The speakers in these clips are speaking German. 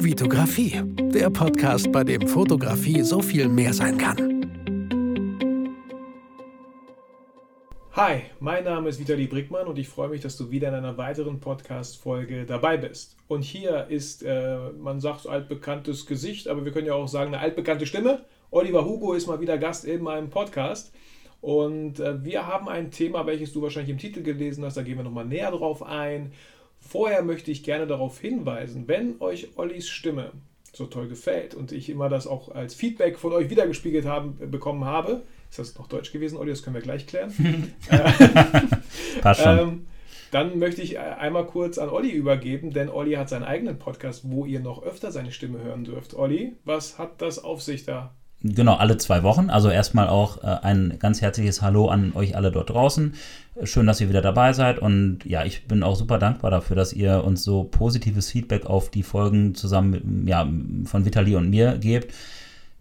Vitografie, der Podcast, bei dem Fotografie so viel mehr sein kann. Hi, mein Name ist Vitali Brickmann und ich freue mich, dass du wieder in einer weiteren Podcast-Folge dabei bist. Und hier ist, äh, man sagt altbekanntes Gesicht, aber wir können ja auch sagen, eine altbekannte Stimme. Oliver Hugo ist mal wieder Gast in meinem Podcast. Und äh, wir haben ein Thema, welches du wahrscheinlich im Titel gelesen hast, da gehen wir nochmal näher drauf ein. Vorher möchte ich gerne darauf hinweisen, wenn euch Ollis Stimme so toll gefällt und ich immer das auch als Feedback von euch wiedergespiegelt haben, bekommen habe, ist das noch Deutsch gewesen, Olli? Das können wir gleich klären. Passt schon. Ähm, dann möchte ich einmal kurz an Olli übergeben, denn Olli hat seinen eigenen Podcast, wo ihr noch öfter seine Stimme hören dürft. Olli, was hat das auf sich da? Genau, alle zwei Wochen. Also erstmal auch äh, ein ganz herzliches Hallo an euch alle dort draußen. Schön, dass ihr wieder dabei seid. Und ja, ich bin auch super dankbar dafür, dass ihr uns so positives Feedback auf die Folgen zusammen ja, von Vitali und mir gebt.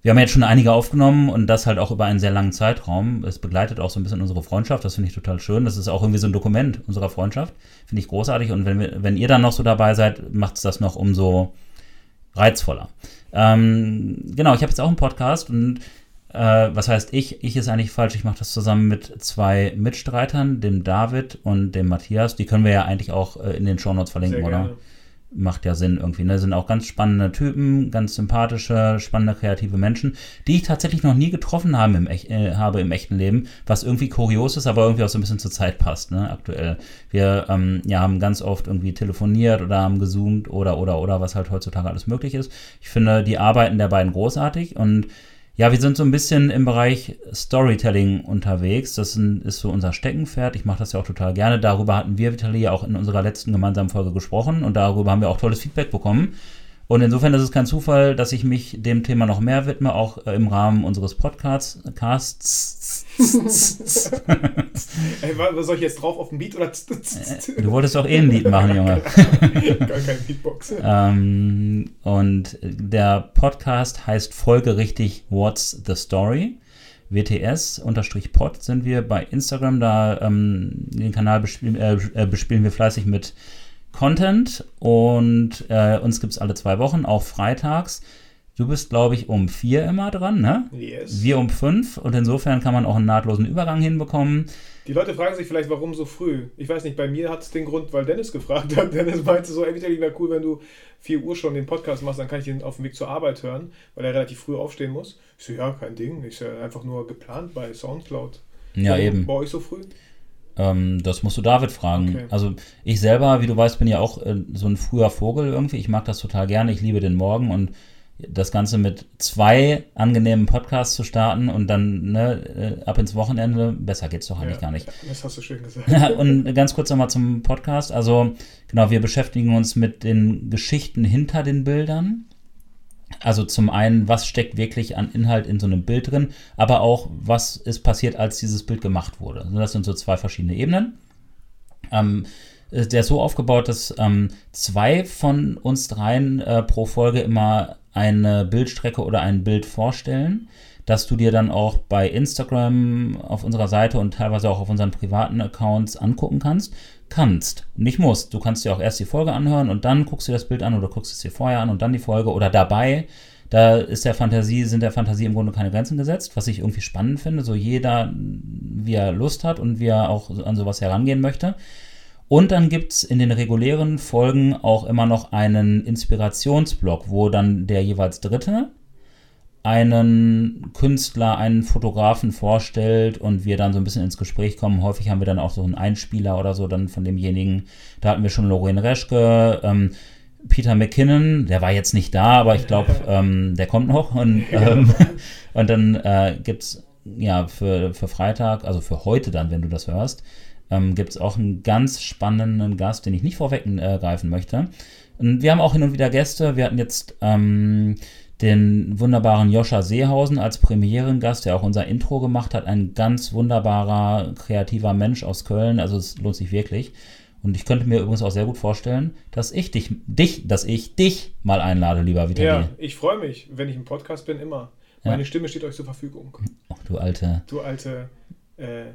Wir haben jetzt schon einige aufgenommen und das halt auch über einen sehr langen Zeitraum. Es begleitet auch so ein bisschen unsere Freundschaft. Das finde ich total schön. Das ist auch irgendwie so ein Dokument unserer Freundschaft. Finde ich großartig. Und wenn, wir, wenn ihr dann noch so dabei seid, macht es das noch umso reizvoller. Ähm, genau, ich habe jetzt auch einen Podcast und äh, was heißt ich? Ich ist eigentlich falsch. Ich mache das zusammen mit zwei Mitstreitern, dem David und dem Matthias. Die können wir ja eigentlich auch äh, in den Shownotes verlinken, oder? Macht ja Sinn irgendwie. Ne? Sind auch ganz spannende Typen, ganz sympathische, spannende, kreative Menschen, die ich tatsächlich noch nie getroffen habe im, äh, habe im echten Leben, was irgendwie kurios ist, aber irgendwie auch so ein bisschen zur Zeit passt, ne? aktuell. Wir ähm, ja, haben ganz oft irgendwie telefoniert oder haben gezoomt oder, oder, oder, was halt heutzutage alles möglich ist. Ich finde die Arbeiten der beiden großartig und ja, wir sind so ein bisschen im Bereich Storytelling unterwegs. Das ist so unser Steckenpferd. Ich mache das ja auch total gerne. Darüber hatten wir, Vitali, ja auch in unserer letzten gemeinsamen Folge gesprochen und darüber haben wir auch tolles Feedback bekommen. Und insofern ist es kein Zufall, dass ich mich dem Thema noch mehr widme, auch äh, im Rahmen unseres Podcasts. Casts. Ey, was soll ich jetzt drauf auf dem Beat oder? Äh, du wolltest doch eh ein Lied machen, Junge. Gar kein Beatbox. ähm, und der Podcast heißt folgerichtig What's the Story? WTS-Pod sind wir bei Instagram. Da ähm, den Kanal bespielen, äh, äh bespielen wir fleißig mit Content und äh, uns gibt es alle zwei Wochen, auch freitags. Du bist, glaube ich, um vier immer dran, ne? Yes. Wir um fünf und insofern kann man auch einen nahtlosen Übergang hinbekommen. Die Leute fragen sich vielleicht, warum so früh? Ich weiß nicht, bei mir hat es den Grund, weil Dennis gefragt hat. Dennis meinte so, ey, wäre cool, wenn du 4 Uhr schon den Podcast machst, dann kann ich den auf dem Weg zur Arbeit hören, weil er relativ früh aufstehen muss. Ich so, ja, kein Ding. Ist ja einfach nur geplant bei Soundcloud. Ja, bei, eben. Bei euch so früh? Ähm, das musst du David fragen. Okay. Also ich selber, wie du weißt, bin ja auch äh, so ein früher Vogel irgendwie. Ich mag das total gerne. Ich liebe den Morgen und das Ganze mit zwei angenehmen Podcasts zu starten und dann ne, äh, ab ins Wochenende, besser geht's doch eigentlich ja, gar nicht. Das hast du schön gesagt. und ganz kurz nochmal zum Podcast. Also genau, wir beschäftigen uns mit den Geschichten hinter den Bildern. Also zum einen, was steckt wirklich an Inhalt in so einem Bild drin, aber auch, was ist passiert, als dieses Bild gemacht wurde. Also das sind so zwei verschiedene Ebenen. Ähm, der ist so aufgebaut, dass ähm, zwei von uns dreien äh, pro Folge immer eine Bildstrecke oder ein Bild vorstellen, dass du dir dann auch bei Instagram auf unserer Seite und teilweise auch auf unseren privaten Accounts angucken kannst kannst. Nicht musst. Du kannst dir auch erst die Folge anhören und dann guckst du das Bild an oder guckst es dir vorher an und dann die Folge oder dabei. Da ist der Fantasie, sind der Fantasie im Grunde keine Grenzen gesetzt, was ich irgendwie spannend finde. So jeder, wie er Lust hat und wie er auch an sowas herangehen möchte. Und dann gibt es in den regulären Folgen auch immer noch einen Inspirationsblock, wo dann der jeweils Dritte einen Künstler, einen Fotografen vorstellt und wir dann so ein bisschen ins Gespräch kommen. Häufig haben wir dann auch so einen Einspieler oder so dann von demjenigen. Da hatten wir schon Lorraine Reschke, ähm, Peter McKinnon, der war jetzt nicht da, aber ich glaube, ähm, der kommt noch. Und, ähm, und dann äh, gibt es ja für, für Freitag, also für heute dann, wenn du das hörst, ähm, gibt es auch einen ganz spannenden Gast, den ich nicht vorweggreifen äh, möchte. Und wir haben auch hin und wieder Gäste. Wir hatten jetzt ähm, den wunderbaren Joscha Seehausen als Premierengast, der auch unser Intro gemacht hat. Ein ganz wunderbarer, kreativer Mensch aus Köln. Also es lohnt sich wirklich. Und ich könnte mir übrigens auch sehr gut vorstellen, dass ich dich, dich, dass ich dich mal einlade, lieber Vitali. Ja, ich freue mich, wenn ich im Podcast bin, immer. Meine Stimme steht euch zur Verfügung. Oh, du alte. Du alte. Äh,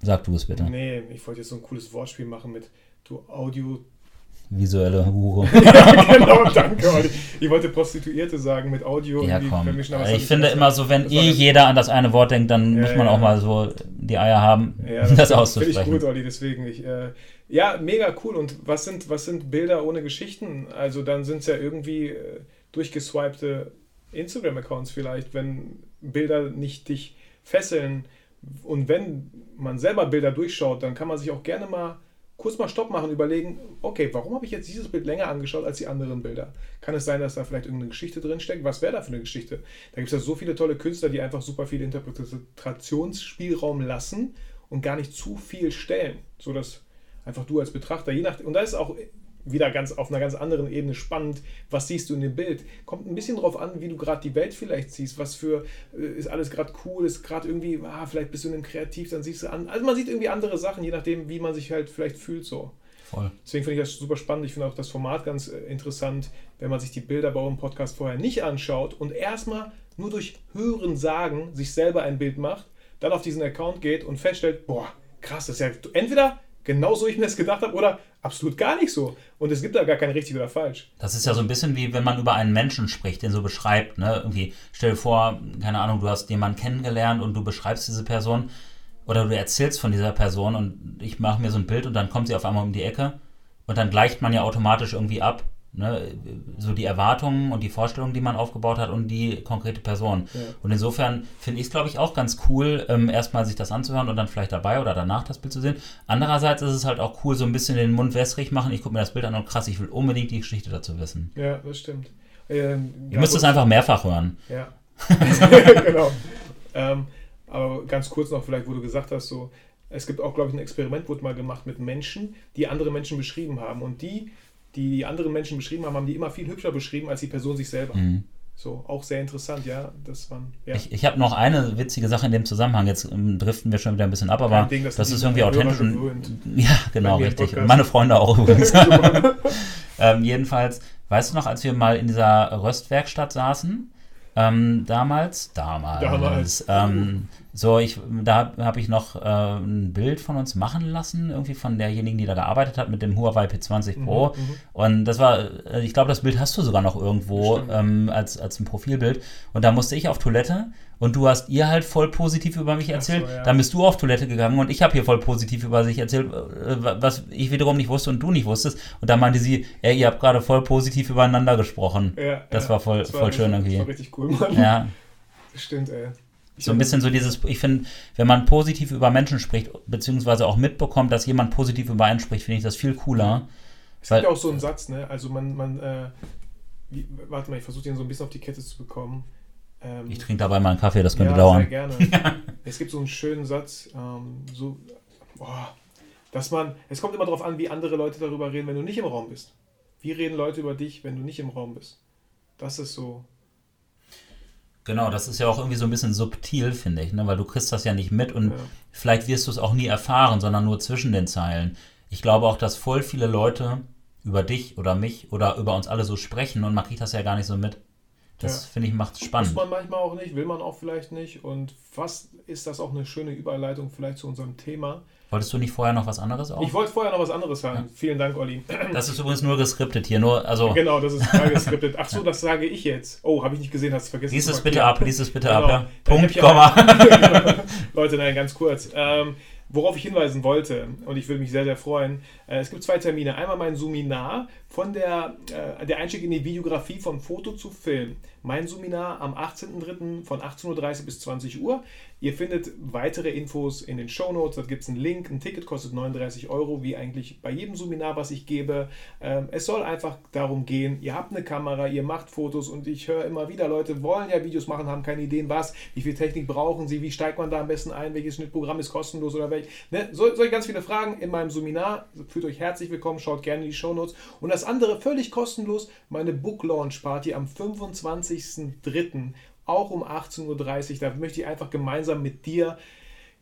Sag du es bitte. Nee, ich wollte jetzt so ein cooles Wortspiel machen mit du Audio visuelle Hure. ja, genau, danke. Olli. Ich wollte Prostituierte sagen mit Audio. Ja, komm. Ich finde immer so, wenn Das eh jeder an das eine Wort denkt, dann Ja, muss man ja, auch mal so die Eier haben, Ja, das Finde ich auszusprechen. gut, Olli, deswegen. Ich, äh, ja, mega cool. Und was sind, was sind Bilder ohne Geschichten? Also dann sind es ja irgendwie äh, durchgeswipte Instagram-Accounts vielleicht, wenn Bilder nicht dich fesseln. Und wenn man selber Bilder durchschaut, dann kann man sich auch gerne mal kurz mal Stopp machen, überlegen, okay, warum habe ich jetzt dieses Bild länger angeschaut als die anderen Bilder? Kann es sein, dass da vielleicht irgendeine Geschichte drin steckt? Was wäre da für eine Geschichte? Da gibt es ja so viele tolle Künstler, die einfach super viel Interpretationsspielraum lassen und gar nicht zu viel stellen, sodass einfach du als Betrachter, je nach, und da ist auch wieder ganz auf einer ganz anderen Ebene spannend, was siehst du in dem Bild. Kommt ein bisschen drauf an, wie du gerade die Welt vielleicht siehst, was für, äh, ist alles gerade cool, ist gerade irgendwie, ah, vielleicht bist du in einem Kreativ, dann siehst du an, also man sieht irgendwie andere Sachen, je nachdem, wie man sich halt vielleicht fühlt so. Voll. Deswegen finde ich das super spannend. Ich finde auch das Format ganz äh, interessant, wenn man sich die Bilder bei eurem Podcast vorher nicht anschaut und erstmal nur durch Hören sagen sich selber ein Bild macht, dann auf diesen Account geht und feststellt, boah, krass, das ist ja entweder genauso, wie ich mir das gedacht habe, oder absolut gar nicht so. Und es gibt da gar kein richtig oder falsch. Das ist ja so ein bisschen wie wenn man über einen Menschen spricht, den so beschreibt. Ne? Irgendwie, stell dir vor, keine Ahnung, du hast jemanden kennengelernt und du beschreibst diese Person oder du erzählst von dieser Person und ich mache mir so ein Bild und dann kommt sie auf einmal um die Ecke und dann gleicht man ja automatisch irgendwie ab. Ne? So die Erwartungen und die Vorstellungen, die man aufgebaut hat und die konkrete Person. Ja. Und insofern finde ich es, glaube ich, auch ganz cool, ähm, erstmal sich das anzuhören und dann vielleicht dabei oder danach das Bild zu sehen. Andererseits ist es halt auch cool, so ein bisschen den Mund wässrig machen. Ich gucke mir das Bild an und krass, ich will unbedingt die Geschichte dazu wissen. Ja, das stimmt. Ähm, Ihr müsst es einfach mehrfach hören. Ja, genau. Ähm, aber ganz kurz noch vielleicht, wo du gesagt hast, so, es gibt auch, glaube ich, ein Experiment, wurde mal gemacht mit Menschen, die andere Menschen beschrieben haben. Und die, die die anderen Menschen beschrieben haben, haben die immer viel hübscher beschrieben als die Person sich selber. Mhm. So, auch sehr interessant, ja. Das waren, ja. Ich, ich habe noch eine witzige Sache in dem Zusammenhang. Jetzt ähm, driften wir schon wieder ein bisschen ab, aber Ding, das das ist irgendwie authentisch. Ja, genau, richtig. Und meine Freunde auch übrigens. ähm, jedenfalls, weißt du noch, als wir mal in dieser Röstwerkstatt saßen, ähm, damals, damals, Damals. Ähm, so, ich, da habe ich noch äh, ein Bild von uns machen lassen, irgendwie von derjenigen, die da gearbeitet hat, mit dem Huawei P20 Pro. Mhm, mhm. Und das war, äh, ich glaube, das Bild hast du sogar noch irgendwo ähm, als, als ein Profilbild. Und da musste ich auf Toilette und du hast ihr halt voll positiv über mich erzählt. so, ja. Dann bist du auf Toilette gegangen und ich habe hier voll positiv über sich erzählt, äh, was ich wiederum nicht wusste und du nicht wusstest. Und dann meinte sie, ey, ihr habt gerade voll positiv übereinander gesprochen. Ja, Das ja. war voll- voll schön irgendwie. Das war richtig cool, Mann. Ja, Das stimmt, ey. Ich so ein bisschen so dieses, ich finde, wenn man positiv über Menschen spricht, beziehungsweise auch mitbekommt, dass jemand positiv über einen spricht, finde ich das viel cooler. Es Weil- gibt ja auch so einen Satz, ne? Also man, man, äh, wie, warte mal, ich versuche den so ein bisschen auf die Kette zu bekommen. Ähm, Ich trinke dabei mal einen Kaffee, das könnte ja, dauern. Sehr gerne. Es gibt so einen schönen Satz, ähm, so, boah, dass man, es kommt immer darauf an, wie andere Leute darüber reden, wenn du nicht im Raum bist. Wie reden Leute über dich, wenn du nicht im Raum bist? Das ist so. Genau, das ist ja auch irgendwie so ein bisschen subtil, finde ich, ne? weil du kriegst das ja nicht mit und Ja. vielleicht wirst du es auch nie erfahren, sondern nur zwischen den Zeilen. Ich glaube auch, dass voll viele Leute über dich oder mich oder über uns alle so sprechen und man kriegt das ja gar nicht so mit. Das Ja. finde ich macht es Muss spannend. man manchmal auch nicht, will man auch vielleicht nicht. Und fast ist das auch eine schöne Überleitung vielleicht zu unserem Thema. Wolltest du nicht vorher noch was anderes auch? Ich wollte vorher noch was anderes sagen. Vielen Dank, Olli. Das ist übrigens nur geskriptet hier, nur, also Genau, das ist geskriptet. Ach so, das sage ich jetzt. Oh, habe ich nicht gesehen, hast du vergessen. lies es bitte ab, lies es bitte Genau. ab, ja. Punkt, ja- Komma. Leute, nein, ganz kurz. Ähm, worauf ich hinweisen wollte, und ich würde mich sehr, sehr freuen, äh, es gibt zwei Termine. Einmal mein Suminar von der, äh, der Einstieg in die Videografie von Foto zu Film. Mein Suminar am 18.03. von 18.30 Uhr bis 20 Uhr. Ihr findet weitere Infos in den Shownotes. Dort gibt es einen Link. Ein Ticket kostet 39 Euro, wie eigentlich bei jedem Suminar, was ich gebe. Ähm, es soll einfach darum gehen, ihr habt eine Kamera, ihr macht Fotos und ich höre immer wieder, Leute wollen ja Videos machen, haben keine Ideen, was, wie viel Technik brauchen sie, wie steigt man da am besten ein, welches Schnittprogramm ist kostenlos oder welch. Ne? So, solche ganz viele Fragen in meinem Seminar. Fühlt euch herzlich willkommen, schaut gerne in die Shownotes. Und das andere, völlig kostenlos, meine Book Launch Party am 25.03. auch um 18.30 Uhr. Da möchte ich einfach gemeinsam mit dir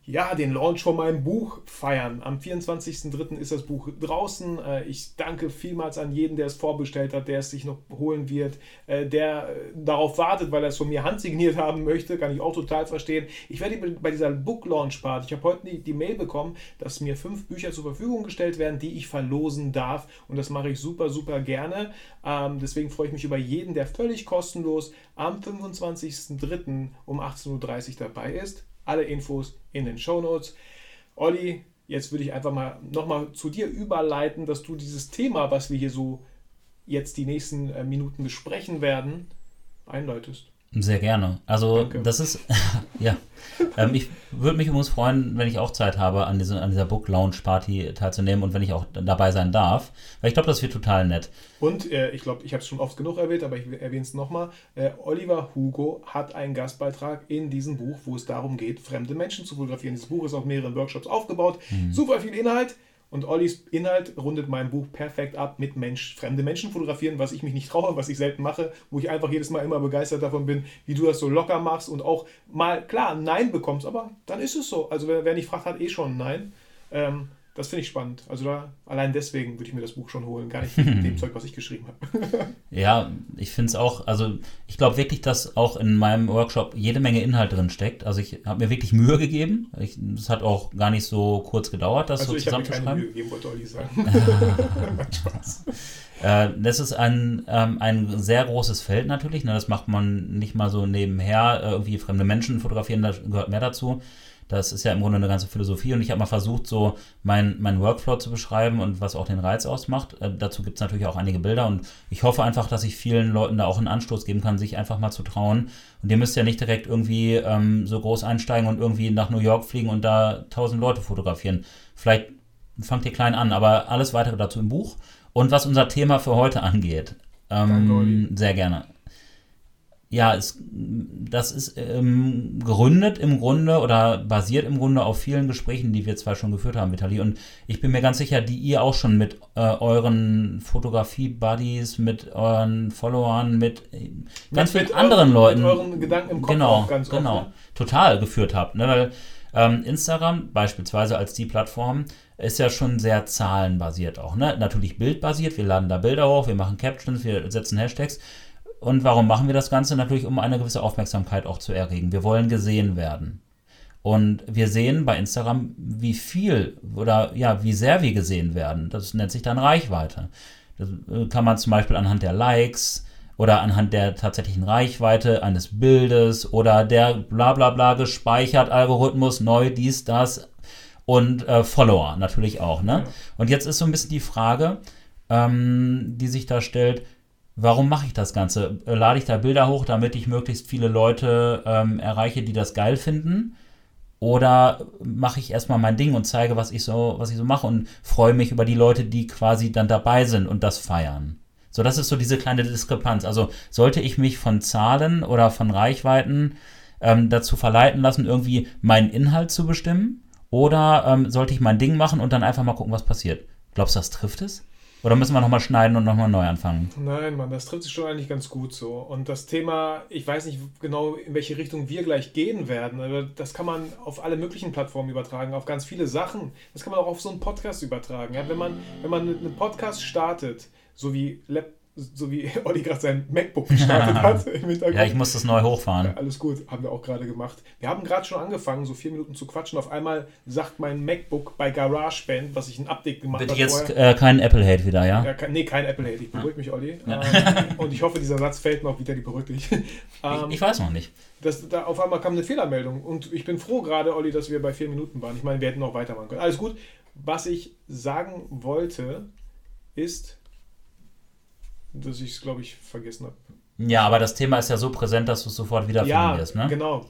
ja, den Launch von meinem Buch feiern. Am 24.03. ist das Buch draußen. Äh, ich danke vielmals an jeden, der es vorbestellt hat, der es sich noch holen wird, äh, der darauf wartet, weil er es von mir handsigniert haben möchte. Kann ich auch total verstehen. Ich werde bei dieser Book Launch Party, ich habe heute die, die Mail bekommen, dass mir fünf Bücher zur Verfügung gestellt werden, die ich verlosen darf. Und das mache ich super, super gerne. Ähm, deswegen freue ich mich über jeden, der völlig kostenlos am 25.03. um 18.30 Uhr dabei ist. Alle Infos in den Show Notes. Olli, jetzt würde ich einfach mal nochmal zu dir überleiten, dass du dieses Thema, was wir hier so jetzt die nächsten äh, Minuten besprechen werden, einleitest. Sehr gerne. Also Danke. das ist, ja, ähm, ich würde mich übrigens freuen, wenn ich auch Zeit habe, an, diese, an dieser Book Lounge Party teilzunehmen und wenn ich auch dabei sein darf, weil ich glaube, das wird total nett. Und äh, ich glaube, ich habe es schon oft genug erwähnt, aber ich erwähne es nochmal. Äh, Oliver Hugo hat einen Gastbeitrag in diesem Buch, wo es darum geht, fremde Menschen zu fotografieren. Dieses Buch ist auf mehreren Workshops aufgebaut. Mhm. Super viel Inhalt. Und Ollis Inhalt rundet mein Buch perfekt ab mit Mensch, fremde Menschen fotografieren, was ich mich nicht traue, was ich selten mache, wo ich einfach jedes Mal immer begeistert davon bin, wie du das so locker machst und auch mal, klar, ein Nein bekommst, aber dann ist es so. Also wer, wer nicht fragt, hat eh schon ein Nein. Ähm, das finde ich spannend. Also da, allein deswegen würde ich mir das Buch schon holen, gar nicht mit dem Zeug, was ich geschrieben habe. ja, ich finde es auch, also ich glaube wirklich, dass auch in meinem Workshop jede Menge Inhalt drin steckt. Also ich habe mir wirklich Mühe gegeben. Es hat auch gar nicht so kurz gedauert, das also so zusammenzuschreiben. Also ich habe mir gegeben, wollte Olli sagen. Spaß. Äh, das ist ein, ähm, ein sehr großes Feld natürlich. Ne? Das macht man nicht mal so nebenher. Äh, irgendwie fremde Menschen fotografieren, da gehört mehr dazu. Das ist ja im Grunde eine ganze Philosophie und ich habe mal versucht, so meinen mein Workflow zu beschreiben und was auch den Reiz ausmacht. Äh, dazu gibt es natürlich auch einige Bilder und ich hoffe einfach, dass ich vielen Leuten da auch einen Anstoß geben kann, sich einfach mal zu trauen. Und ihr müsst ja nicht direkt irgendwie ähm, so groß einsteigen und irgendwie nach New York fliegen und da tausend Leute fotografieren. Vielleicht fangt ihr klein an, aber alles weitere dazu im Buch. Und was unser Thema für heute angeht, ähm, sehr gerne ja, es, das ist ähm, gegründet im Grunde oder basiert im Grunde auf vielen Gesprächen, die wir zwar schon geführt haben, Vitali. Und ich bin mir ganz sicher, die ihr auch schon mit äh, euren Fotografie-Buddies, mit euren Followern, mit äh, ganz mit, vielen anderen euren, Leuten. Mit euren Gedanken im Kopf genau, ganz genau, oft, ne? total geführt habt. Ne? Weil ähm, Instagram beispielsweise als die Plattform ist ja schon sehr zahlenbasiert auch. Ne? Natürlich bildbasiert. Wir laden da Bilder hoch, wir machen Captions, wir setzen Hashtags. Und warum machen wir das Ganze? Natürlich, um eine gewisse Aufmerksamkeit auch zu erregen. Wir wollen gesehen werden. Und wir sehen bei Instagram, wie viel oder ja, wie sehr wir gesehen werden. Das nennt sich dann Reichweite. Das äh, kann man zum Beispiel anhand der Likes oder anhand der tatsächlichen Reichweite eines Bildes oder der bla bla bla gespeichert Algorithmus, neu, dies, das und äh, Follower natürlich auch. Ne? Und jetzt ist so ein bisschen die Frage, ähm, die sich da stellt, warum mache ich das Ganze? Lade ich da Bilder hoch, damit ich möglichst viele Leute ähm, erreiche, die das geil finden? Oder mache ich erstmal mein Ding und zeige, was ich so, was ich so mache und freue mich über die Leute, die quasi dann dabei sind und das feiern? So, das ist so diese kleine Diskrepanz. Also sollte ich mich von Zahlen oder von Reichweiten ähm, dazu verleiten lassen, irgendwie meinen Inhalt zu bestimmen? Oder ähm, sollte ich mein Ding machen und dann einfach mal gucken, was passiert? Glaubst du, das trifft es? Oder müssen wir nochmal schneiden und nochmal neu anfangen? Nein, Mann, das trifft sich schon eigentlich ganz gut so. Und das Thema, ich weiß nicht genau, in welche Richtung wir gleich gehen werden, aber das kann man auf alle möglichen Plattformen übertragen, auf ganz viele Sachen. Das kann man auch auf so einen Podcast übertragen. Ja? Wenn, man, wenn man einen Podcast startet, so wie Lab so wie Olli gerade sein MacBook gestartet hat. Ja, ich muss das neu hochfahren. Ja, alles gut, haben wir auch gerade gemacht. Wir haben gerade schon angefangen, so vier Minuten zu quatschen. Auf einmal sagt mein MacBook bei GarageBand, was ich ein Update gemacht habe. Wird jetzt äh, kein Apple-Hate wieder, ja? ja kein, nee, kein Apple-Hate. Ich beruhige mich, Olli. Ja. Ähm, und ich hoffe, dieser Satz fällt noch wieder, die beruhigt dich. Ähm, ich, ich, weiß noch nicht. Das, da auf einmal kam eine Fehlermeldung. Und ich bin froh gerade, Olli, dass wir bei vier Minuten waren. Ich meine, wir hätten noch weitermachen können. Alles gut. Was ich sagen wollte, ist, dass ich es, glaube ich, vergessen habe. Ja, aber das Thema ist ja so präsent, dass du es sofort wiederfinden ja, wirst, ne? genau.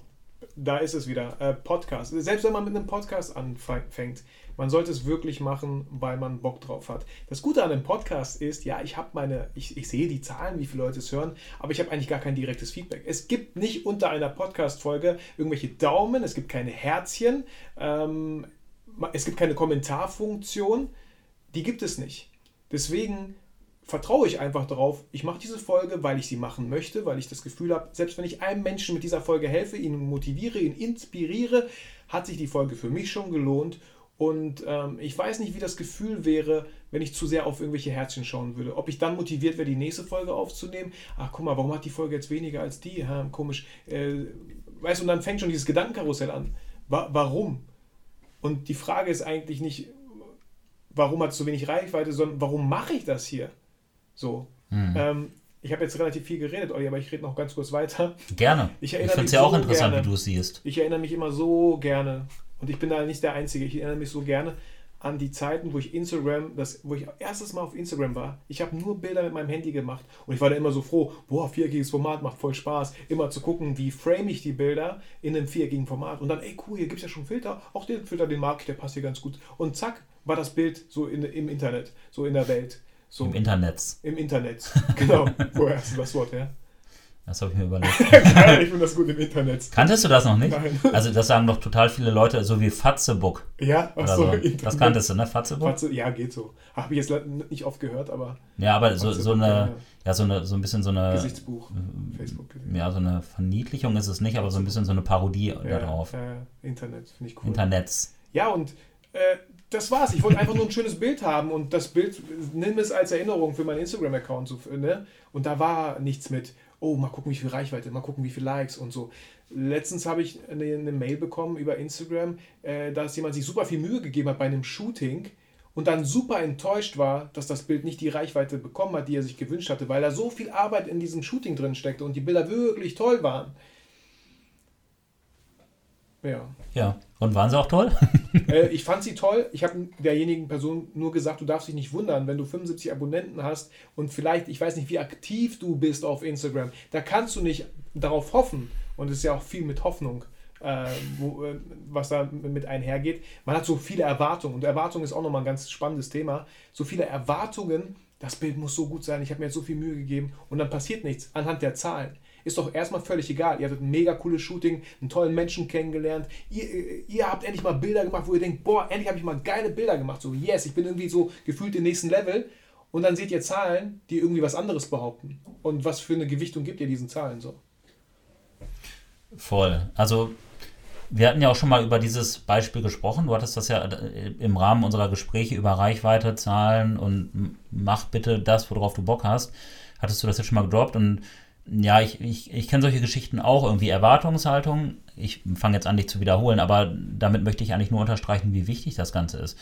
Da ist es wieder. Äh, Podcast. Selbst wenn man mit einem Podcast anfängt, man sollte es wirklich machen, weil man Bock drauf hat. Das Gute an einem Podcast ist, ja, ich habe meine, ich, ich sehe die Zahlen, wie viele Leute es hören, aber ich habe eigentlich gar kein direktes Feedback. Es gibt nicht unter einer Podcast-Folge irgendwelche Daumen, es gibt keine Herzchen, ähm, es gibt keine Kommentarfunktion. Die gibt es nicht. Deswegen vertraue ich einfach darauf, ich mache diese Folge, weil ich sie machen möchte, weil ich das Gefühl habe, selbst wenn ich einem Menschen mit dieser Folge helfe, ihn motiviere, ihn inspiriere, hat sich die Folge für mich schon gelohnt. Und ähm, ich weiß nicht, wie das Gefühl wäre, wenn ich zu sehr auf irgendwelche Herzchen schauen würde. Ob ich dann motiviert wäre, die nächste Folge aufzunehmen. Ach, guck mal, warum hat die Folge jetzt weniger als die? Ha, komisch. Äh, weißt du, und dann fängt schon dieses Gedankenkarussell an. Wa warum? Und die Frage ist eigentlich nicht, warum hat es so wenig Reichweite, sondern warum mache ich das hier? So. Mhm. Ähm, ich habe jetzt relativ viel geredet, Olli, aber ich rede noch ganz kurz weiter. Gerne. Ich, ich finde es ja so auch interessant, gerne. wie du es siehst. Ich erinnere mich immer so gerne, und ich bin da nicht der Einzige, ich erinnere mich so gerne an die Zeiten, wo ich Instagram, das, wo ich erstes Mal auf Instagram war. Ich habe nur Bilder mit meinem Handy gemacht und ich war da immer so froh, boah, viereckiges Format macht voll Spaß, immer zu gucken, wie frame ich die Bilder in einem viereckigen Format und dann, ey cool, hier gibt es ja schon Filter, auch den Filter, den mag ich, der passt hier ganz gut. Und zack, war das Bild so in, im Internet, so in der Welt. So, Im Internet. Im Internet, genau. Woher hast du das Wort her? Das habe ich mir überlegt. Geil, ich finde das gut im Internet. Kanntest du das noch nicht? Nein. Also das sagen doch total viele Leute, so wie Fatzebook. Ja, ach so, so. Das kanntest du, ne? Fatzebook? Fatze, ja, geht so. Habe ich jetzt nicht oft gehört, aber... Ja, aber so, so eine, ja. ja, so eine, so ein bisschen so eine... Gesichtsbuch, Facebook. Ja, so eine Verniedlichung ist es nicht, aber so ein bisschen so eine Parodie ja, darauf. Ja, Internet, finde ich cool. Internets. Ja, und äh, das war's. Ich wollte einfach nur ein schönes Bild haben und das Bild, nimm es als Erinnerung für meinen Instagram-Account. Ne? Und da war nichts mit oh, mal gucken, wie viel Reichweite, mal gucken, wie viel Likes und so. Letztens habe ich eine, eine, Mail bekommen über Instagram, äh, dass jemand sich super viel Mühe gegeben hat bei einem Shooting und dann super enttäuscht war, dass das Bild nicht die Reichweite bekommen hat, die er sich gewünscht hatte, weil da so viel Arbeit in diesem Shooting drin steckte und die Bilder wirklich toll waren. Ja. Ja. Und waren sie auch toll? äh, ich fand sie toll. Ich habe derjenigen Person nur gesagt, du darfst dich nicht wundern, wenn du 75 Abonnenten hast und vielleicht, ich weiß nicht, wie aktiv du bist auf Instagram. Da kannst du nicht darauf hoffen. Und es ist ja auch viel mit Hoffnung, äh, wo, äh, was da mit einhergeht. Man hat so viele Erwartungen. Und Erwartung ist auch nochmal ein ganz spannendes Thema. So viele Erwartungen, das Bild muss so gut sein, ich habe mir jetzt so viel Mühe gegeben und dann passiert nichts anhand der Zahlen ist doch erstmal völlig egal. Ihr hattet ein mega cooles Shooting, einen tollen Menschen kennengelernt. Ihr, ihr habt endlich mal Bilder gemacht, wo ihr denkt, boah, endlich habe ich mal geile Bilder gemacht. So, yes, ich bin irgendwie so gefühlt im nächsten Level. Und dann seht ihr Zahlen, die irgendwie was anderes behaupten. Und was für eine Gewichtung gibt ihr diesen Zahlen so? Voll. Also wir hatten ja auch schon mal über dieses Beispiel gesprochen. Du hattest das ja im Rahmen unserer Gespräche über Reichweite, Zahlen und mach bitte das, worauf du Bock hast. Hattest du das ja schon mal gedroppt und ja, ich, ich, ich kenne solche Geschichten auch, irgendwie Erwartungshaltung. Ich fange jetzt an, dich zu wiederholen, aber damit möchte ich eigentlich nur unterstreichen, wie wichtig das Ganze ist.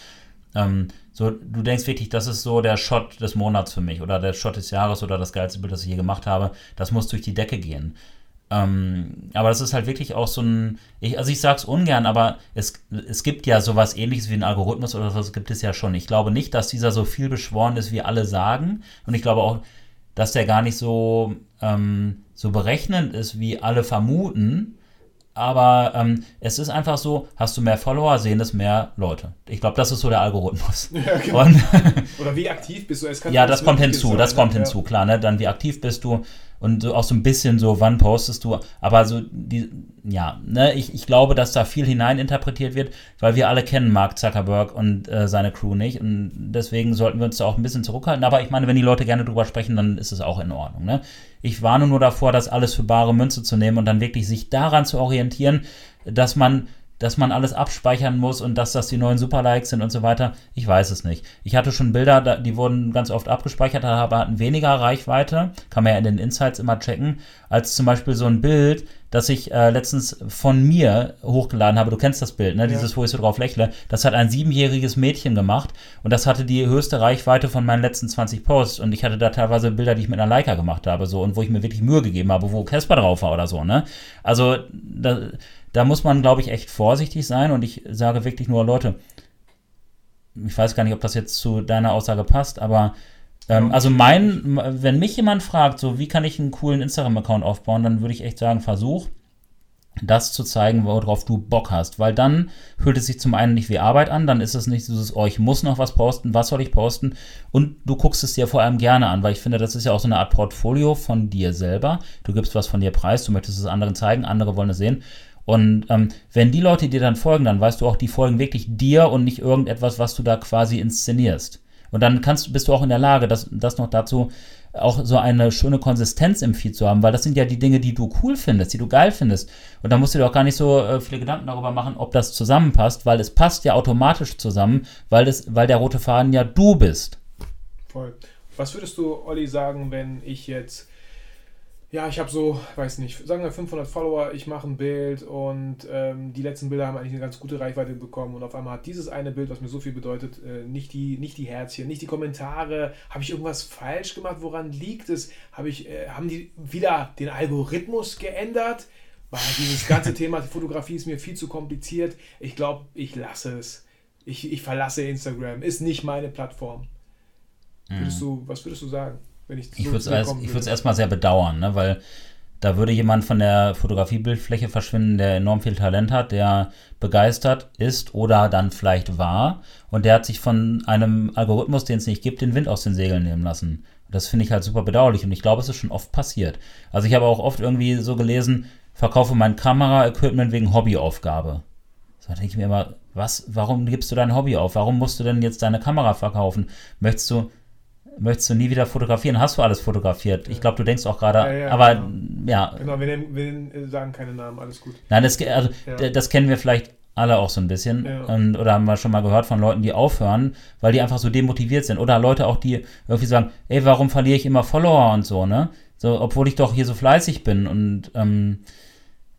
Ähm, so, du denkst wirklich, das ist so der Shot des Monats für mich oder der Shot des Jahres oder das geilste Bild, das ich je gemacht habe. Das muss durch die Decke gehen. Ähm, aber das ist halt wirklich auch so ein, ich, also ich sage es ungern, aber es, es gibt ja sowas ähnliches wie ein Algorithmus oder was gibt es ja schon. Ich glaube nicht, dass dieser so viel beschworen ist, wie alle sagen. Und ich glaube auch, dass der gar nicht so, ähm, so berechnend ist, wie alle vermuten. Aber ähm, es ist einfach so, hast du mehr Follower, sehen es mehr Leute. Ich glaube, das ist so der Algorithmus. Ja, genau. Oder wie aktiv bist du? ja, das kommt hinzu, sein, das kommt ja. hinzu, klar. Ne? Dann wie aktiv bist du und so auch so ein bisschen so, wann postest du, aber so die, ja, ne, ich, ich glaube, dass da viel hineininterpretiert wird, weil wir alle kennen Mark Zuckerberg und äh, seine Crew nicht. Und deswegen sollten wir uns da auch ein bisschen zurückhalten, aber ich meine, wenn die Leute gerne drüber sprechen, dann ist es auch in Ordnung, ne? Ich warne nur davor, das alles für bare Münze zu nehmen und dann wirklich sich daran zu orientieren, dass man dass man alles abspeichern muss und dass das die neuen Superlikes sind und so weiter. Ich weiß es nicht. Ich hatte schon Bilder, die wurden ganz oft abgespeichert, aber hatten weniger Reichweite. Kann man ja in den Insights immer checken, als zum Beispiel so ein Bild, das ich äh, letztens von mir hochgeladen habe. Du kennst das Bild, ne? Ja. Dieses, wo ich so drauf lächle. Das hat ein siebenjähriges Mädchen gemacht und das hatte die höchste Reichweite von meinen letzten 20 Posts. Und ich hatte da teilweise Bilder, die ich mit einer Leica gemacht habe, so und wo ich mir wirklich Mühe gegeben habe, wo Casper drauf war oder so, ne? Also, da, da muss man, glaube ich, echt vorsichtig sein und ich sage wirklich nur, Leute, ich weiß gar nicht, ob das jetzt zu deiner Aussage passt, aber ähm, also mein, wenn mich jemand fragt, so wie kann ich einen coolen Instagram-Account aufbauen, dann würde ich echt sagen, versuch das zu zeigen, worauf du Bock hast. Weil dann fühlt es sich zum einen nicht wie Arbeit an, dann ist es nicht so, oh, ich muss noch was posten, was soll ich posten? Und du guckst es dir vor allem gerne an, weil ich finde, das ist ja auch so eine Art Portfolio von dir selber. Du gibst was von dir preis, du möchtest es anderen zeigen, andere wollen es sehen. Und ähm, wenn die Leute dir dann folgen, dann weißt du auch, die folgen wirklich dir und nicht irgendetwas, was du da quasi inszenierst. Und dann kannst, bist du auch in der Lage, das, das noch dazu auch so eine schöne Konsistenz im Feed zu haben, weil das sind ja die Dinge, die du cool findest, die du geil findest. Und da musst du dir auch gar nicht so äh, viele Gedanken darüber machen, ob das zusammenpasst, weil es passt ja automatisch zusammen, weil, das, weil der rote Faden ja du bist. Voll. Was würdest du, Olli, sagen, wenn ich jetzt ja, ich habe so, weiß nicht, sagen wir 500 Follower, ich mache ein Bild und ähm, die letzten Bilder haben eigentlich eine ganz gute Reichweite bekommen und auf einmal hat dieses eine Bild, was mir so viel bedeutet, äh, nicht, die, nicht die Herzchen, nicht die Kommentare, habe ich irgendwas falsch gemacht, woran liegt es? Hab ich, äh, haben die wieder den Algorithmus geändert? Weil dieses ganze Thema Fotografie ist mir viel zu kompliziert. Ich glaube, ich lasse es. Ich, ich verlasse Instagram, ist nicht meine Plattform. Würdest Mhm. du, was würdest du sagen? Wenn ich Ich würde es würde? würd's erstmal sehr bedauern, ne? weil da würde jemand von der Fotografiebildfläche verschwinden, der enorm viel Talent hat, der begeistert ist oder dann vielleicht war und der hat sich von einem Algorithmus, den es nicht gibt, den Wind aus den Segeln nehmen lassen. Das finde ich halt super bedauerlich und ich glaube, es ist schon oft passiert. Also ich habe auch oft irgendwie so gelesen, verkaufe mein Kameraequipment wegen Hobbyaufgabe. So denke ich mir immer, was, warum gibst du dein Hobby auf? Warum musst du denn jetzt deine Kamera verkaufen? Möchtest du, möchtest du nie wieder fotografieren? Hast du alles fotografiert? Ich glaube, du denkst auch gerade, Ja, ja, aber genau. ja, Genau, wir, nehmen, wir sagen keine Namen, alles gut. nein, das, also, Ja. das kennen wir vielleicht alle auch so ein bisschen und, oder haben wir schon mal gehört von Leuten, die aufhören, weil die einfach so demotiviert sind oder Leute auch, die irgendwie sagen, ey, warum verliere ich immer Follower und so, ne? So, obwohl ich doch hier so fleißig bin und ähm,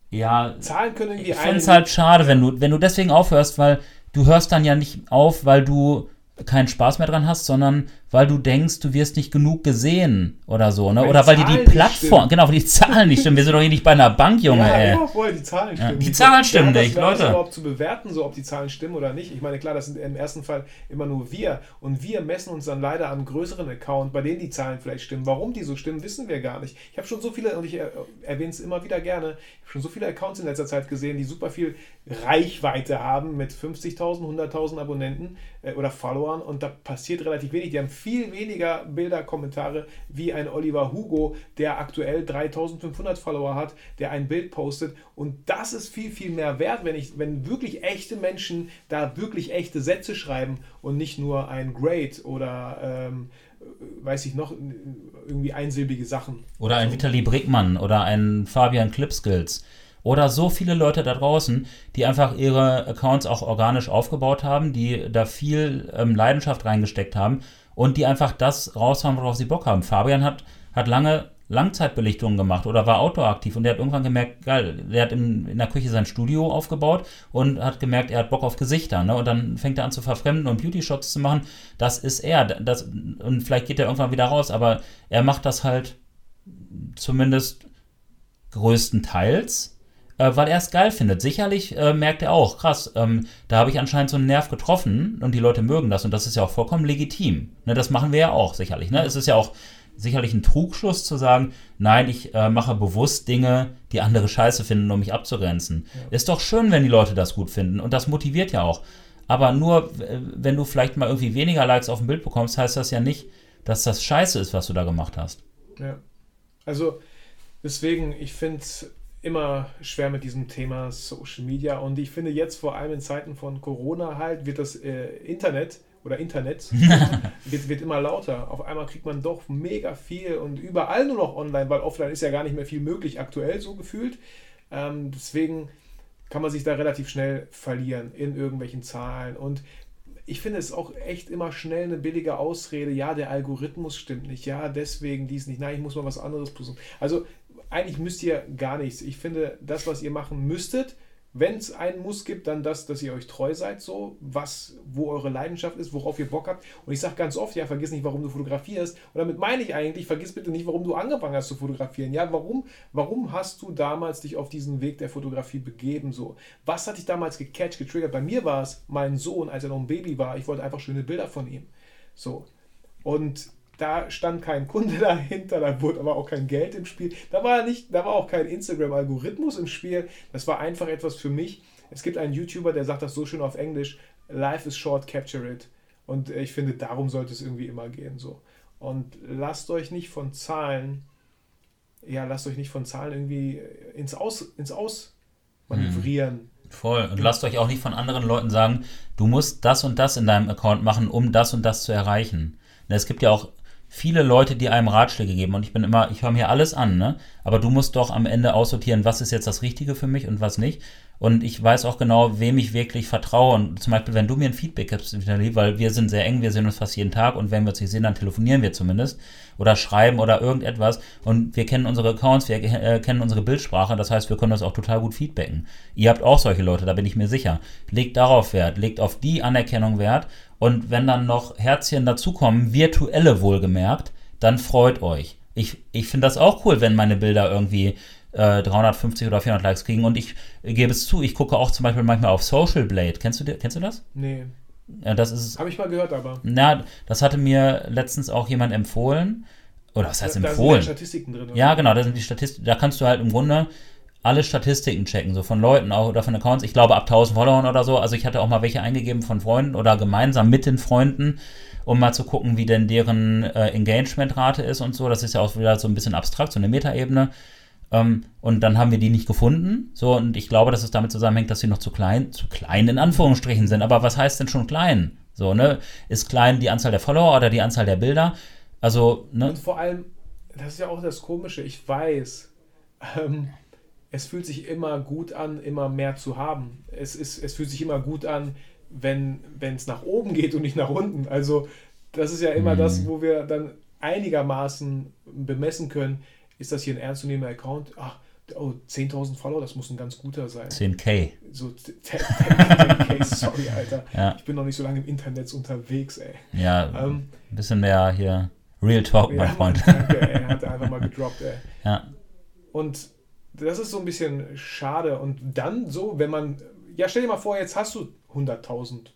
ja, Zahlen können irgendwie ich finde es halt schade, wenn du, wenn du deswegen aufhörst, weil du hörst dann ja nicht auf, weil du keinen Spaß mehr dran hast, sondern weil du denkst, du wirst nicht genug gesehen oder so, ne? Weil Oder die weil dir die Plattform, stimmen. genau, weil die Zahlen nicht stimmen. Wir sind doch hier nicht bei einer Bank, Junge, ja, ey. Ja, voll, die Zahlen Ja, stimmen. die Zahlen stimmen hat nicht, Leute. überhaupt zu bewerten, so ob die Zahlen stimmen oder nicht. Ich meine, klar, das sind im ersten Fall immer nur wir. Und wir messen uns dann leider am größeren Account, bei denen die Zahlen vielleicht stimmen. Warum die so stimmen, wissen wir gar nicht. Ich habe schon so viele, und ich äh, erwähne es immer wieder gerne, ich habe schon so viele Accounts in letzter Zeit gesehen, die super viel Reichweite haben mit 50.000, 100.000 Abonnenten äh, oder Followern und da passiert relativ wenig. Die haben viel weniger Bilder, Kommentare wie ein Oliver Hugo, der aktuell 3.500 Follower hat, der ein Bild postet und das ist viel, viel mehr wert, wenn, ich, wenn wirklich echte Menschen da wirklich echte Sätze schreiben und nicht nur ein Great oder ähm, weiß ich noch, irgendwie einsilbige Sachen. Oder ein Vitali Brickmann oder ein Fabian Clipskills. Oder so viele Leute da draußen, die einfach ihre Accounts auch organisch aufgebaut haben, die da viel ähm, Leidenschaft reingesteckt haben und die einfach das raushauen, worauf sie Bock haben. Fabian hat, hat lange Langzeitbelichtungen gemacht oder war outdoor-aktiv und der hat irgendwann gemerkt, geil, der hat in, in der Küche sein Studio aufgebaut und hat gemerkt, er hat Bock auf Gesichter. Ne? Und dann fängt er an zu verfremden und Beauty-Shots zu machen. Das ist er. Das, und vielleicht geht er irgendwann wieder raus, aber er macht das halt zumindest größtenteils, äh, weil er es geil findet. Sicherlich äh, merkt er auch, krass, ähm, da habe ich anscheinend so einen Nerv getroffen und die Leute mögen das und das ist ja auch vollkommen legitim. Ne, das machen wir ja auch sicherlich. Ne? Es ist ja auch sicherlich ein Trugschluss zu sagen, nein, ich äh, mache bewusst Dinge, die andere scheiße finden, um mich abzugrenzen. Ist doch schön, wenn die Leute das gut finden und das motiviert ja auch. Aber nur, äh, wenn du vielleicht mal irgendwie weniger Likes auf dem Bild bekommst, heißt das ja nicht, dass das scheiße ist, was du da gemacht hast. Ja. Also deswegen, ich finde es immer schwer mit diesem Thema Social Media und ich finde jetzt vor allem in Zeiten von Corona halt wird das äh, Internet oder Internet wird, wird immer lauter. Auf einmal kriegt man doch mega viel und überall nur noch online, weil offline ist ja gar nicht mehr viel möglich aktuell so gefühlt. Ähm, deswegen kann man sich da relativ schnell verlieren in irgendwelchen Zahlen und ich finde es auch echt immer schnell eine billige Ausrede. Ja, der Algorithmus stimmt nicht. Ja, deswegen dies nicht. Nein, ich muss mal was anderes versuchen. Also eigentlich müsst ihr gar nichts. Ich finde, das, was ihr machen müsstet, wenn es einen Muss gibt, dann das, dass ihr euch treu seid, so, was, wo eure Leidenschaft ist, worauf ihr Bock habt. Und ich sage ganz oft, ja, vergiss nicht, warum du fotografierst. Und damit meine ich eigentlich, vergiss bitte nicht, warum du angefangen hast zu fotografieren. Ja, warum, warum hast du damals dich auf diesen Weg der Fotografie begeben? So, was hat dich damals gecatcht, getriggert? Bei mir war es mein Sohn, als er noch ein Baby war. Ich wollte einfach schöne Bilder von ihm. So. Und da stand kein Kunde dahinter, da wurde aber auch kein Geld im Spiel. Da war nicht, da war auch kein Instagram-Algorithmus im Spiel. Das war einfach etwas für mich. Es gibt einen YouTuber, der sagt das so schön auf Englisch: Life is short, capture it. Und ich finde, darum sollte es irgendwie immer gehen. So. Und lasst euch nicht von Zahlen, ja, lasst euch nicht von Zahlen irgendwie ins Aus, ins Aus manövrieren. Voll. Und lasst euch auch nicht von anderen Leuten sagen, du musst das und das in deinem Account machen, um das und das zu erreichen. Es gibt ja auch viele Leute, die einem Ratschläge geben und ich bin immer, ich höre mir alles an, ne? Aber du musst doch am Ende aussortieren, was ist jetzt das Richtige für mich und was nicht. Und ich weiß auch genau, wem ich wirklich vertraue. Und zum Beispiel, wenn du mir ein Feedback gibst, weil wir sind sehr eng, wir sehen uns fast jeden Tag und wenn wir uns nicht sehen, dann telefonieren wir zumindest oder schreiben oder irgendetwas. Und wir kennen unsere Accounts, wir äh, kennen unsere Bildsprache, das heißt, wir können uns auch total gut feedbacken. Ihr habt auch solche Leute, da bin ich mir sicher. Legt darauf Wert, legt auf die Anerkennung Wert. Und wenn dann noch Herzchen dazukommen, virtuelle wohlgemerkt, dann freut euch. Ich, ich finde das auch cool, wenn meine Bilder irgendwie 350 äh, oder 400 Likes kriegen. Und ich gebe es zu, ich gucke auch zum Beispiel manchmal auf Social Blade. Kennst du, kennst du das? Nee. Ja, das ist. Habe ich mal gehört, aber. Na, das hatte mir letztens auch jemand empfohlen. Oder was heißt da, empfohlen? Da sind Statistiken drin. Oder? Ja, genau, da sind die Statistiken. Da kannst du halt im Grunde alle Statistiken checken, so von Leuten auch oder von Accounts. Ich glaube ab 1000 Followern oder so. Also ich hatte auch mal welche eingegeben von Freunden oder gemeinsam mit den Freunden, um mal zu gucken, wie denn deren äh, Engagementrate ist und so. Das ist ja auch wieder so ein bisschen abstrakt, so eine Metaebene. Ähm, und dann haben wir die nicht gefunden. So, und ich glaube, dass es damit zusammenhängt, dass sie noch zu klein, zu klein in Anführungsstrichen sind. Aber was heißt denn schon klein? So, ne? Ist klein die Anzahl der Follower oder die Anzahl der Bilder? Also, ne? Und vor allem, das ist ja auch das Komische, ich weiß, ähm, es fühlt sich immer gut an, immer mehr zu haben. Es, ist, es fühlt sich immer gut an, wenn es nach oben geht und nicht nach unten. Also, das ist ja immer mhm. das, wo wir dann einigermaßen bemessen können, ist das hier ein ernstzunehmender Account? Ach, oh, 10.000 Follower, das muss ein ganz guter sein. 10k. So 10k, sorry, Alter. Ja. Ich bin noch nicht so lange im Internet unterwegs, ey. Ja, ähm, ein bisschen mehr hier Real Talk, ja, mein Freund. Danke, ey, hat er einfach mal gedroppt, ey. Ja. Und das ist so ein bisschen schade. Und dann so, wenn man, ja, stell dir mal vor, jetzt hast du 100.000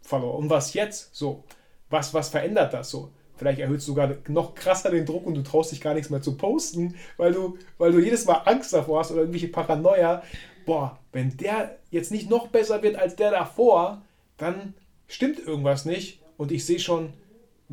Follower. Und was jetzt? So, was, was verändert das so? Vielleicht erhöht es sogar noch krasser den Druck und du traust dich gar nichts mehr zu posten, weil du, weil du jedes Mal Angst davor hast oder irgendwelche Paranoia. Boah, wenn der jetzt nicht noch besser wird als der davor, dann stimmt irgendwas nicht. Und ich sehe schon,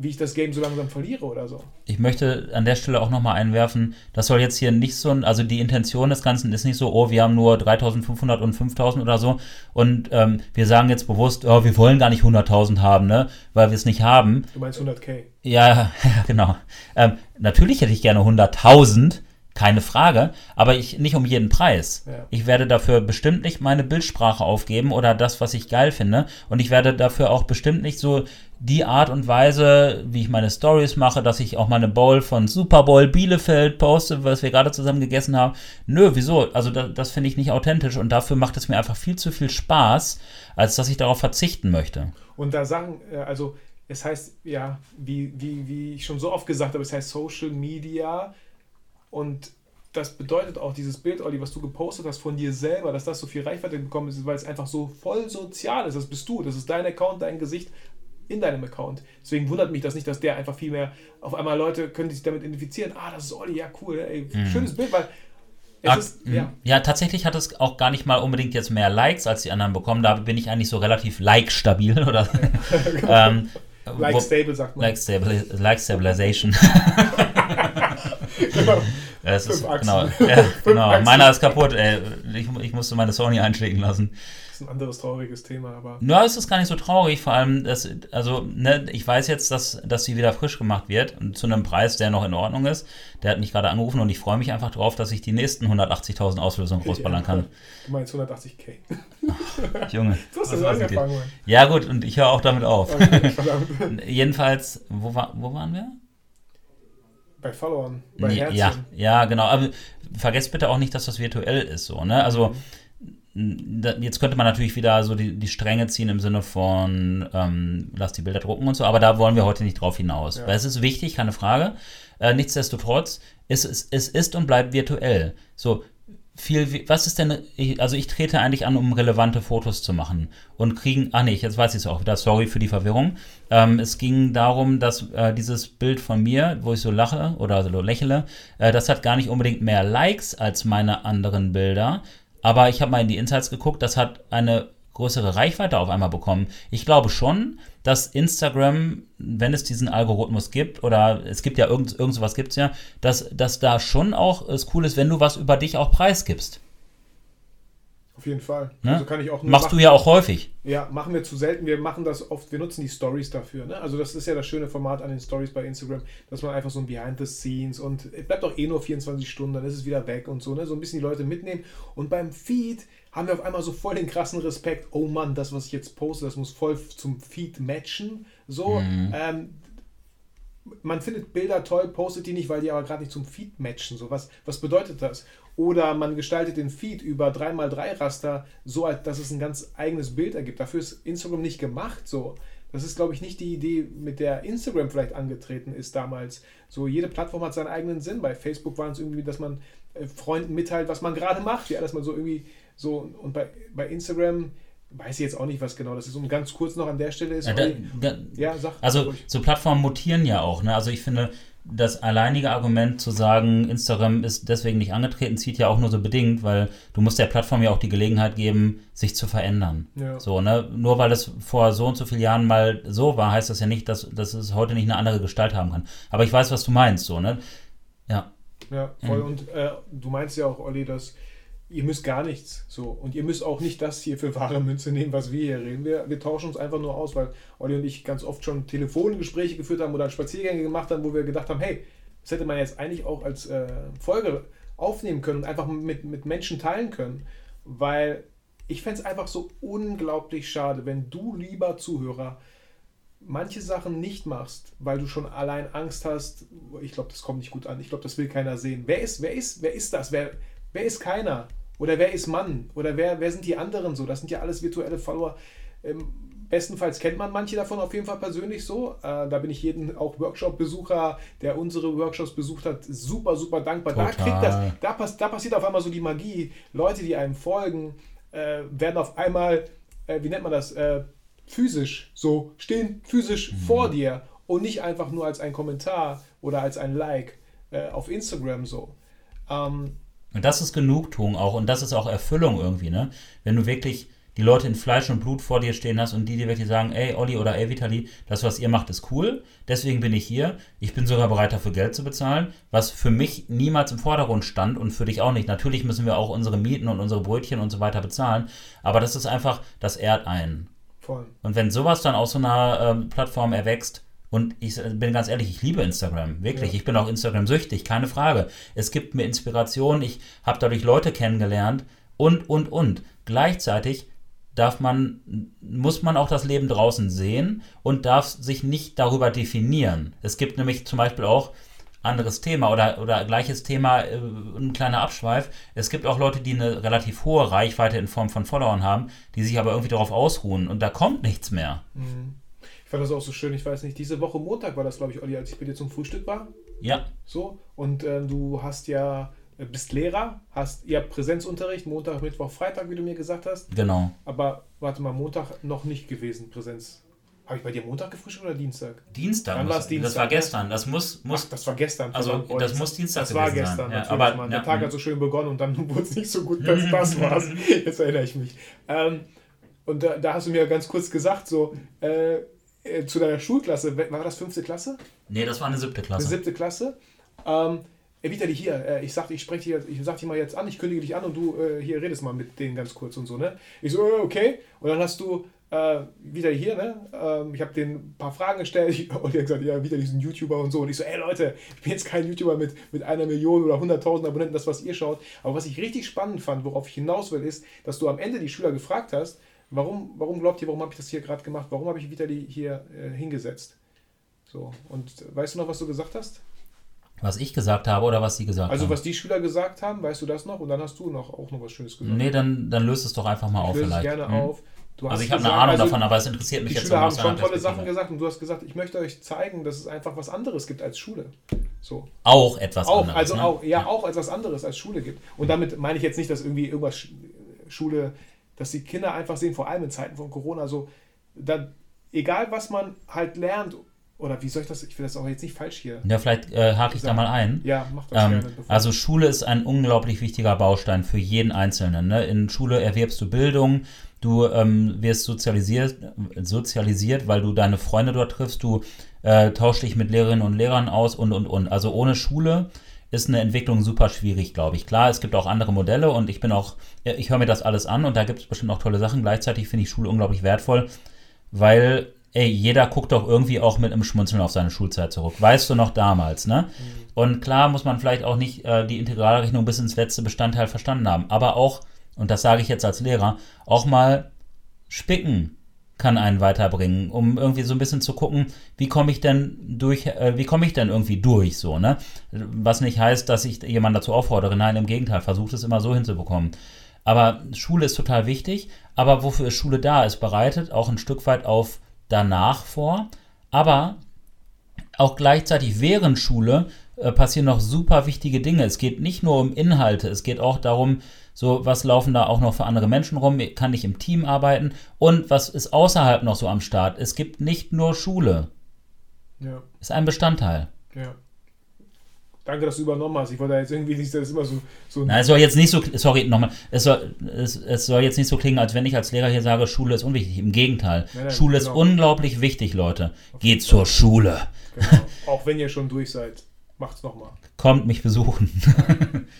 wie ich das Game so langsam verliere oder so. Ich möchte an der Stelle auch nochmal einwerfen, das soll jetzt hier nicht so, also die Intention des Ganzen ist nicht so, oh, wir haben nur 3500 und 5000 oder so und ähm, wir sagen jetzt bewusst, oh, wir wollen gar nicht 100.000 haben, ne, weil wir es nicht haben. Du meinst 100k? Ja, genau. Ähm, natürlich hätte ich gerne 100.000, keine Frage, aber ich nicht um jeden Preis. Ja. Ich werde dafür bestimmt nicht meine Bildsprache aufgeben oder das, was ich geil finde. Und ich werde dafür auch bestimmt nicht so die Art und Weise, wie ich meine Stories mache, dass ich auch meine Bowl von Super Bowl Bielefeld poste, was wir gerade zusammen gegessen haben. Nö, wieso? Also das, das finde ich nicht authentisch und dafür macht es mir einfach viel zu viel Spaß, als dass ich darauf verzichten möchte. Und da sagen, äh, also es heißt ja, wie, wie, wie ich schon so oft gesagt habe, es heißt Social Media und das bedeutet auch dieses Bild, Olli, was du gepostet hast von dir selber, dass das so viel Reichweite bekommen ist, weil es einfach so voll sozial ist. Das bist du, das ist dein Account, dein Gesicht in deinem Account. Deswegen wundert mich das nicht, dass der einfach viel mehr, auf einmal Leute können sich damit identifizieren. Ah, das ist Olli, ja cool, ey, mhm. schönes Bild, weil Ach, ist, ja. ja. tatsächlich hat es auch gar nicht mal unbedingt jetzt mehr Likes als die anderen bekommen. Da bin ich eigentlich so relativ like-stabil oder. ähm, like stable sagt man. Like, stabil, like stabilization. genau. Es ist, genau, ja, genau. Meiner ist kaputt, ey. Ich, ich musste meine Sony einschlägen lassen. Das ist ein anderes trauriges Thema, aber. Ja, es ist gar nicht so traurig, vor allem, dass, also, ne, ich weiß jetzt, dass, dass sie wieder frisch gemacht wird und zu einem Preis, der noch in Ordnung ist. Der hat mich gerade angerufen und ich freue mich einfach drauf, dass ich die nächsten 180.000 Auslösungen rausballern kann. Du meinst 180k. Ach, Junge. Du hast das angefangen, Mann. Ja, gut, und ich höre auch damit auf. Okay, Jedenfalls, wo, war, wo waren wir? Bei Followern, bei nee, Ja, ja, genau. Aber vergesst bitte auch nicht, dass das virtuell ist so, ne? Also jetzt könnte man natürlich wieder so die, die Stränge ziehen im Sinne von ähm, lass die Bilder drucken und so, aber da wollen wir heute nicht drauf hinaus. Ja. Weil es ist wichtig, keine Frage. Äh, nichtsdestotrotz, es, es, es ist und bleibt virtuell. So, viel, was ist denn, also ich trete eigentlich an, um relevante Fotos zu machen und kriegen, ah nee, jetzt weiß ich es auch wieder, sorry für die Verwirrung. Ähm, es ging darum, dass äh, dieses Bild von mir, wo ich so lache oder so lächle, äh, das hat gar nicht unbedingt mehr Likes als meine anderen Bilder, aber ich habe mal in die Insights geguckt, das hat eine größere Reichweite auf einmal bekommen. Ich glaube schon, dass Instagram, wenn es diesen Algorithmus gibt, oder es gibt ja irgend, irgend sowas gibt es ja, dass, dass da schon auch es cool ist, wenn du was über dich auch preisgibst. Auf jeden Fall. Ne? Also kann ich auch Machst machen. du ja auch häufig. Ja, machen wir zu selten. Wir machen das oft, wir nutzen die Stories dafür. Ne? Also das ist ja das schöne Format an den Stories bei Instagram, dass man einfach so ein Behind the Scenes und es bleibt auch eh nur 24 Stunden, dann ist es wieder weg und so, ne? So ein bisschen die Leute mitnehmen. Und beim Feed haben wir auf einmal so voll den krassen Respekt, oh Mann, das, was ich jetzt poste, das muss voll zum Feed matchen. So, ähm, man findet Bilder toll, postet die nicht, weil die aber gerade nicht zum Feed matchen. So, was, was bedeutet das? Oder man gestaltet den Feed über 3x3 Raster so, als dass es ein ganz eigenes Bild ergibt. Dafür ist Instagram nicht gemacht. So. Das ist, glaube ich, nicht die Idee, mit der Instagram vielleicht angetreten ist damals. So, jede Plattform hat seinen eigenen Sinn. Bei Facebook war es irgendwie, dass man äh, Freunden mitteilt, was man gerade macht. Ja, dass man so irgendwie so, und bei, bei Instagram weiß ich jetzt auch nicht, was genau das ist. Und ganz kurz noch an der Stelle ist. Ja, da, da, ja sag also ruhig. so Plattformen mutieren ja auch. Ne? Also ich finde, das alleinige Argument zu sagen, Instagram ist deswegen nicht angetreten, zieht ja auch nur so bedingt, weil du musst der Plattform ja auch die Gelegenheit geben, sich zu verändern. Ja. So, ne? Nur weil es vor so und so vielen Jahren mal so war, heißt das ja nicht, dass, dass es heute nicht eine andere Gestalt haben kann. Aber ich weiß, was du meinst, so, ne? Ja. Ja, voll. Mhm. Und äh, du meinst ja auch, Olli, dass ihr müsst gar nichts so. Und ihr müsst auch nicht das hier für wahre Münze nehmen, was wir hier reden. Wir, wir tauschen uns einfach nur aus, weil Olli und ich ganz oft schon Telefongespräche geführt haben oder Spaziergänge gemacht haben, wo wir gedacht haben, hey, das hätte man jetzt eigentlich auch als äh, Folge aufnehmen können und einfach mit, mit Menschen teilen können. Weil ich fände es einfach so unglaublich schade, wenn du, lieber Zuhörer, manche Sachen nicht machst, weil du schon allein Angst hast, ich glaube, das kommt nicht gut an, ich glaube, das will keiner sehen. Wer ist, wer ist, wer ist das? Wer, wer ist keiner? Oder wer ist Mann? Oder wer, wer sind die anderen so? Das sind ja alles virtuelle Follower. Ähm, bestenfalls kennt man manche davon auf jeden Fall persönlich so. Äh, da bin ich jeden auch Workshop-Besucher, der unsere Workshops besucht hat, super, super dankbar. Da Total. kriegt das, da, pass, da passiert auf einmal so die Magie. Leute, die einem folgen, äh, werden auf einmal, äh, wie nennt man das, äh, physisch so, stehen physisch vor dir und nicht einfach nur als ein Kommentar oder als ein Like äh, auf Instagram so. Ähm, Und das ist Genugtuung auch und das ist auch Erfüllung irgendwie, ne? Wenn du wirklich die Leute in Fleisch und Blut vor dir stehen hast und die dir wirklich sagen, ey Olli oder ey Vitali, das, was ihr macht, ist cool, deswegen bin ich hier. Ich bin sogar bereit dafür Geld zu bezahlen, was für mich niemals im Vordergrund stand und für dich auch nicht. Natürlich müssen wir auch unsere Mieten und unsere Brötchen und so weiter bezahlen, aber das ist einfach, das ehrt einen. voll. Und wenn sowas dann aus so einer ähm, Plattform erwächst, und ich bin ganz ehrlich, ich liebe Instagram, wirklich. Ja. Ich bin auch Instagram-süchtig, keine Frage. Es gibt mir Inspiration, ich habe dadurch Leute kennengelernt und, und, und. Gleichzeitig darf man, muss man auch das Leben draußen sehen und darf sich nicht darüber definieren. Es gibt nämlich zum Beispiel auch anderes Thema oder, oder gleiches Thema, äh, ein kleiner Abschweif. Es gibt auch Leute, die eine relativ hohe Reichweite in Form von Followern haben, die sich aber irgendwie darauf ausruhen und da kommt nichts mehr. Ich fand das auch so schön, ich weiß nicht, diese Woche Montag war das, glaube ich, Olli, als ich bei dir zum Frühstück war. Ja, So, und ähm, du hast ja, äh, bist Lehrer, hast ihr habt Präsenzunterricht, Montag, Mittwoch, Freitag, wie du mir gesagt hast. genau. Aber warte mal, Montag noch nicht gewesen, Präsenz. Habe ich bei dir Montag gefrühstückt oder Dienstag? Dienstag. Dann muss- war's Dienstag, Das war ne? gestern. Das muss, Ach, muss das war gestern. Also, das muss Dienstag Das war sein. gestern, Ja, aber- Mann. ja, Der Tag hat so schön begonnen und dann wurde es nicht so gut, dass das war's. Jetzt erinnere ich mich. Ähm, und da, da hast du mir ganz kurz gesagt, so äh, äh, zu deiner Schulklasse, war das fünfte Klasse? Nee, das war eine siebte Eine Klasse. siebte Klasse. Ähm, äh, Vitali, hier, äh, ich sag, ich spreche dich, ich sag dich mal jetzt an, ich kündige dich an und du äh, hier redest mal mit denen ganz kurz und so, ne? Ich so, okay. Und dann hast du äh, Vitali hier, ne? Ähm, ich habe denen ein paar Fragen gestellt ich, und er hat gesagt, ja, Vitali ist ein YouTuber und so. Und ich so, ey Leute, ich bin jetzt kein YouTuber mit, mit einer Million oder 100.000 Abonnenten, das, was ihr schaut. Aber was ich richtig spannend fand, worauf ich hinaus will, ist, dass du am Ende die Schüler gefragt hast, warum, warum glaubt ihr, warum habe ich das hier gerade gemacht? Warum habe ich Vitali hier äh, hingesetzt? So, und weißt du noch, was du gesagt hast? Was ich gesagt habe oder was sie gesagt Also haben. was die Schüler gesagt haben, weißt du das noch? Und dann hast du noch auch noch was Schönes gesagt. Nee, dann, dann löst es doch einfach mal ich auf löse es vielleicht. gerne Hm? auf. Du Also ich habe eine Ahnung also davon, aber es interessiert mich Die jetzt Schüler haben schon tolle. Sachen gesagt und du hast gesagt, ich möchte euch zeigen, dass es einfach was anderes gibt als Schule. So. Auch etwas Auch, anderes. also ne? auch, ja, auch etwas anderes als Schule gibt. Und damit meine ich jetzt nicht, dass irgendwie irgendwas Sch- Schule, dass die Kinder einfach sehen, vor allem in Zeiten von Corona, so, da, egal was man halt lernt, oder wie soll ich das, ich will das auch jetzt nicht falsch hier. Ja, vielleicht äh, hake ich da mal ein. Ja, mach das Ähm, gerne. also Schule ist ein unglaublich wichtiger Baustein für jeden Einzelnen. Ne? In Schule erwirbst du Bildung, du ähm, wirst sozialisiert, sozialisiert, weil du deine Freunde dort triffst, du äh, tauschst dich mit Lehrerinnen und Lehrern aus und, und, und. Also ohne Schule ist eine Entwicklung super schwierig, glaube ich. Klar, es gibt auch andere Modelle und ich bin auch, ich höre mir das alles an und da gibt es bestimmt auch tolle Sachen. Gleichzeitig finde ich Schule unglaublich wertvoll, weil ey, jeder guckt doch irgendwie auch mit einem Schmunzeln auf seine Schulzeit zurück. Weißt du noch damals, ne? Mhm. Und klar muss man vielleicht auch nicht äh, die Integralrechnung bis ins letzte Bestandteil verstanden haben, aber auch, und das sage ich jetzt als Lehrer, auch mal spicken kann einen weiterbringen, um irgendwie so ein bisschen zu gucken, wie komme ich denn durch, äh, wie komme ich denn irgendwie durch, so, ne? Was nicht heißt, dass ich jemanden dazu auffordere, nein, im Gegenteil, versucht es immer so hinzubekommen. Aber Schule ist total wichtig, aber wofür ist Schule da? Es bereitet auch ein Stück weit auf danach vor, aber auch gleichzeitig während Schule passieren noch super wichtige Dinge. Es geht nicht nur um Inhalte, es geht auch darum, so was laufen da auch noch für andere Menschen rum, kann ich im Team arbeiten und was ist außerhalb noch so am Start. Es gibt nicht nur Schule. Ja. Ist ein Bestandteil. Ja. Danke, dass du übernommen hast. Ich wollte jetzt irgendwie nicht, das immer so. so Nein, es soll jetzt nicht so, sorry, nochmal, es soll, es, es soll jetzt nicht so klingen, als wenn ich als Lehrer hier sage, Schule ist unwichtig. Im Gegenteil. Nein, nein, Schule genau. ist unglaublich wichtig, Leute. Geht zur Schule. Genau. Auch wenn ihr schon durch seid, macht's nochmal. Kommt mich besuchen.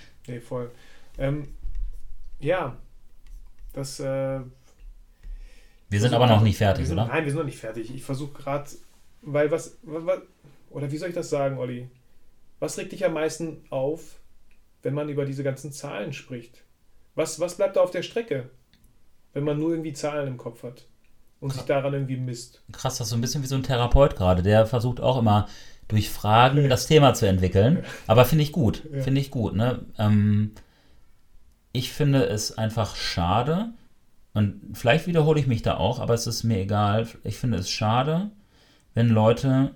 nee, voll. Ähm, ja, das. Äh, wir sind aber noch nicht fertig, sind, oder? Nein, wir sind noch nicht fertig. Ich versuche gerade, weil was, was. Oder wie soll ich das sagen, Olli? Was regt dich am meisten auf, wenn man über diese ganzen Zahlen spricht? Was, was bleibt da auf der Strecke, wenn man nur irgendwie Zahlen im Kopf hat und Krass. sich daran irgendwie misst? Krass, das ist so ein bisschen wie so ein Therapeut gerade, der versucht auch immer durch Fragen ja. das Thema zu entwickeln. Aber finde ich gut, ja. finde ich gut. Ne? Ähm, ich finde es einfach schade, und vielleicht wiederhole ich mich da auch, aber es ist mir egal. Ich finde es schade, wenn Leute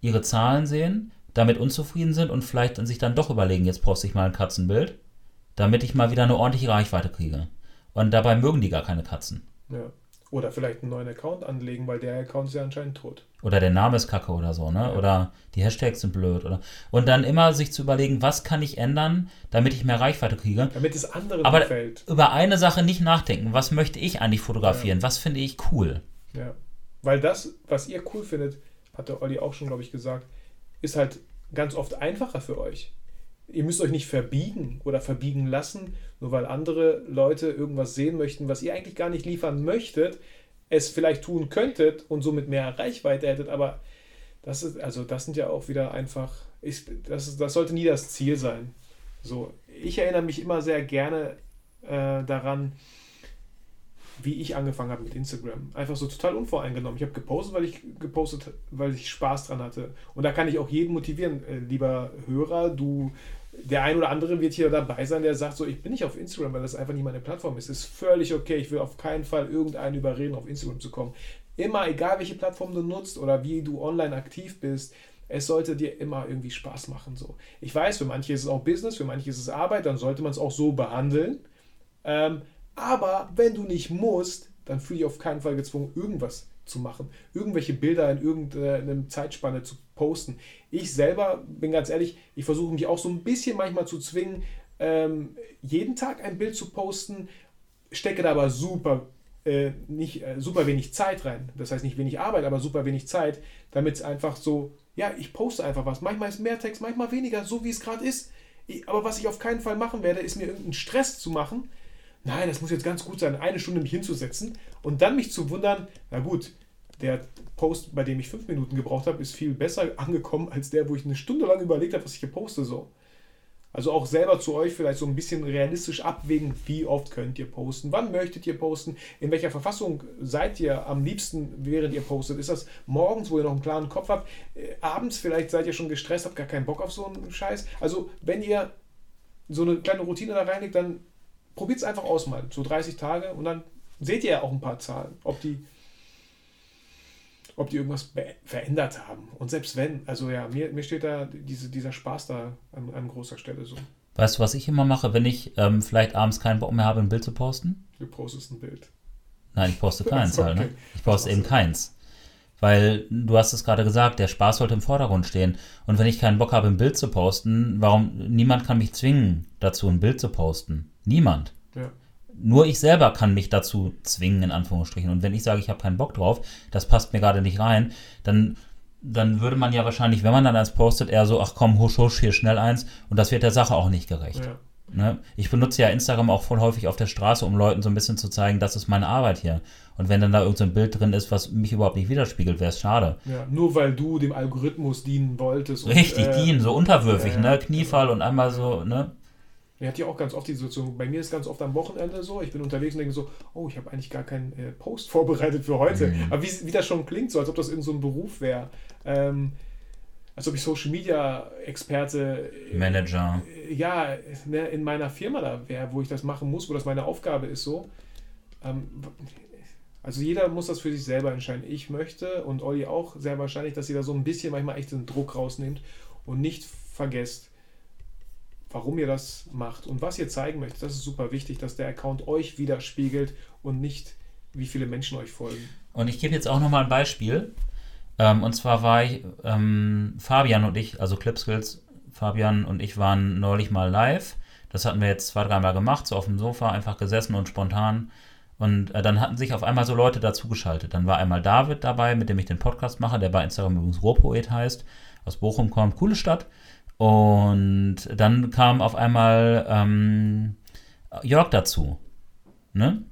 ihre Zahlen sehen damit unzufrieden sind und vielleicht dann sich dann doch überlegen, jetzt poste ich mal ein Katzenbild, damit ich mal wieder eine ordentliche Reichweite kriege. Und dabei mögen die gar keine Katzen. Ja. Oder vielleicht einen neuen Account anlegen, weil der Account ist ja anscheinend tot. Oder der Name ist kacke oder so, ne? Ja. Oder die Hashtags sind blöd, oder? Und dann immer sich zu überlegen, was kann ich ändern, damit ich mehr Reichweite kriege. Damit es anderen Aber gefällt. über eine Sache nicht nachdenken. Was möchte ich eigentlich fotografieren? Ja. Was finde ich cool? Ja. Weil das, was ihr cool findet, hat der Olli auch schon, glaube ich, gesagt, ist halt ganz oft einfacher für euch. Ihr müsst euch nicht verbiegen oder verbiegen lassen, nur weil andere Leute irgendwas sehen möchten, was ihr eigentlich gar nicht liefern möchtet, es vielleicht tun könntet und somit mehr Reichweite hättet, aber das ist, also das sind ja auch wieder einfach, ich, das, das sollte nie das Ziel sein. So, ich erinnere mich immer sehr gerne äh, daran, wie ich angefangen habe mit Instagram. Einfach so total unvoreingenommen. Ich habe gepostet, weil ich gepostet, weil ich Spaß dran hatte. Und da kann ich auch jeden motivieren, äh, lieber Hörer, du, der ein oder andere wird hier dabei sein, der sagt so, ich bin nicht auf Instagram, weil das einfach nicht meine Plattform ist. Ist völlig okay. Ich will auf keinen Fall irgendeinen überreden, auf Instagram zu kommen. Immer, egal welche Plattform du nutzt oder wie du online aktiv bist, es sollte dir immer irgendwie Spaß machen. So. Ich weiß, für manche ist es auch Business, für manche ist es Arbeit, dann sollte man es auch so behandeln. Ähm, aber wenn du nicht musst, dann fühle ich auf keinen Fall gezwungen, irgendwas zu machen, irgendwelche Bilder in irgendeiner Zeitspanne zu posten. Ich selber bin ganz ehrlich, ich versuche mich auch so ein bisschen manchmal zu zwingen, ähm, jeden Tag ein Bild zu posten, stecke da aber super äh, nicht äh, super wenig Zeit rein. Das heißt nicht wenig Arbeit, aber super wenig Zeit, damit es einfach so, ja, ich poste einfach was. Manchmal ist mehr Text, manchmal weniger, so wie es gerade ist. Ich, aber was ich auf keinen Fall machen werde, ist mir irgendeinen Stress zu machen, nein, das muss jetzt ganz gut sein, eine Stunde mich hinzusetzen und dann mich zu wundern, na gut, der Post, bei dem ich fünf Minuten gebraucht habe, ist viel besser angekommen als der, wo ich eine Stunde lang überlegt habe, was ich hier poste. So. Also auch selber zu euch vielleicht so ein bisschen realistisch abwägen, wie oft könnt ihr posten, wann möchtet ihr posten, in welcher Verfassung seid ihr am liebsten, während ihr postet. Ist das morgens, wo ihr noch einen klaren Kopf habt, äh, abends vielleicht seid ihr schon gestresst, habt gar keinen Bock auf so einen Scheiß. Also wenn ihr so eine kleine Routine da reinlegt, dann probiert es einfach aus mal, so 30 Tage und dann seht ihr ja auch ein paar Zahlen, ob die, ob die irgendwas verändert haben. Und selbst wenn, also ja, mir, mir steht da diese, dieser Spaß da an, an großer Stelle so. Weißt du, was ich immer mache, wenn ich ähm, vielleicht abends keinen Bock mehr habe, ein Bild zu posten? Du postest ein Bild. Nein, ich poste keins okay. halt, ne? Ich poste eben keins. Weil du hast es gerade gesagt, der Spaß sollte im Vordergrund stehen. Und wenn ich keinen Bock habe, ein Bild zu posten, warum niemand kann mich zwingen, dazu ein Bild zu posten. Niemand. Nur ich selber kann mich dazu zwingen, in Anführungsstrichen. Und wenn ich sage, ich habe keinen Bock drauf, das passt mir gerade nicht rein, dann dann würde man ja wahrscheinlich, wenn man dann eins postet, eher so, ach komm, husch, husch, hier schnell eins. Und das wird der Sache auch nicht gerecht. Ja. Ne? Ich benutze ja Instagram auch voll häufig auf der Straße, um Leuten so ein bisschen zu zeigen, das ist meine Arbeit hier. Und wenn dann da irgendein so Bild drin ist, was mich überhaupt nicht widerspiegelt, wäre es schade. Ja, nur weil du dem Algorithmus dienen wolltest. und, Richtig, äh, dienen, so unterwürfig, ja, ne? Kniefall und einmal so, ne? Ich hatte ja auch ganz oft die Situation, bei mir ist ganz oft am Wochenende so, ich bin unterwegs und denke so, oh, ich habe eigentlich gar keinen äh, Post vorbereitet für heute. Mhm. Aber wie, wie das schon klingt, so als ob das irgend so ein Beruf wäre. Ähm, als ob ich Social Media Experte äh, Manager. äh, ja, ne, in meiner Firma da wäre, wo ich das machen muss, wo das meine Aufgabe ist so. Ähm, also jeder muss das für sich selber entscheiden. Ich möchte und Olli auch sehr wahrscheinlich, dass ihr da so ein bisschen manchmal echt den Druck rausnehmt und nicht vergesst, warum ihr das macht und was ihr zeigen möchtet. Das ist super wichtig, dass der Account euch widerspiegelt und nicht, wie viele Menschen euch folgen. Und ich gebe jetzt auch nochmal ein Beispiel. Ähm, und zwar war ich, ähm, Fabian und ich, also Clipskills, Fabian und ich waren neulich mal live. Das hatten wir jetzt zwei, dreimal gemacht, so auf dem Sofa, einfach gesessen und spontan. Und äh, dann hatten sich auf einmal so Leute dazugeschaltet. Dann war einmal David dabei, mit dem ich den Podcast mache, der bei Instagram übrigens Rohpoet heißt, aus Bochum kommt, coole Stadt. Und dann kam auf einmal ähm, Jörg dazu. Ne?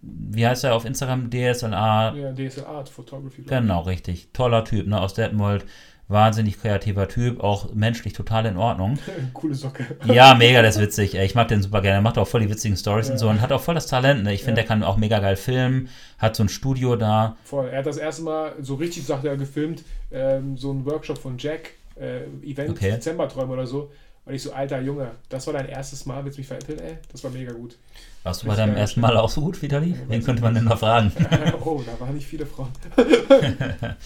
Wie heißt er auf Instagram? DSLA. Ja, DSL Art Photography. Genau, richtig. Toller Typ, ne? Aus Detmold. Wahnsinnig kreativer Typ, auch menschlich total in Ordnung. Coole Socke. Ja, mega, der ist witzig. ey. Ich mag den super gerne. Er macht auch voll die witzigen Stories Ja. und so und hat auch voll das Talent. Ne? Ich finde, Ja. der kann auch mega geil filmen, hat so ein Studio da. Voll. Er hat das erste Mal so richtig, sagt er, gefilmt, ähm, so ein Workshop von Jack, äh, Event Okay. Dezemberträume oder so. Und ich so, alter Junge, das war dein erstes Mal, willst du mich veräppeln, ey? Das war mega gut. Warst du bei deinem ersten Mal auch so gut, Vitali? Wen könnte man denn noch fragen? oh, da waren nicht viele Frauen.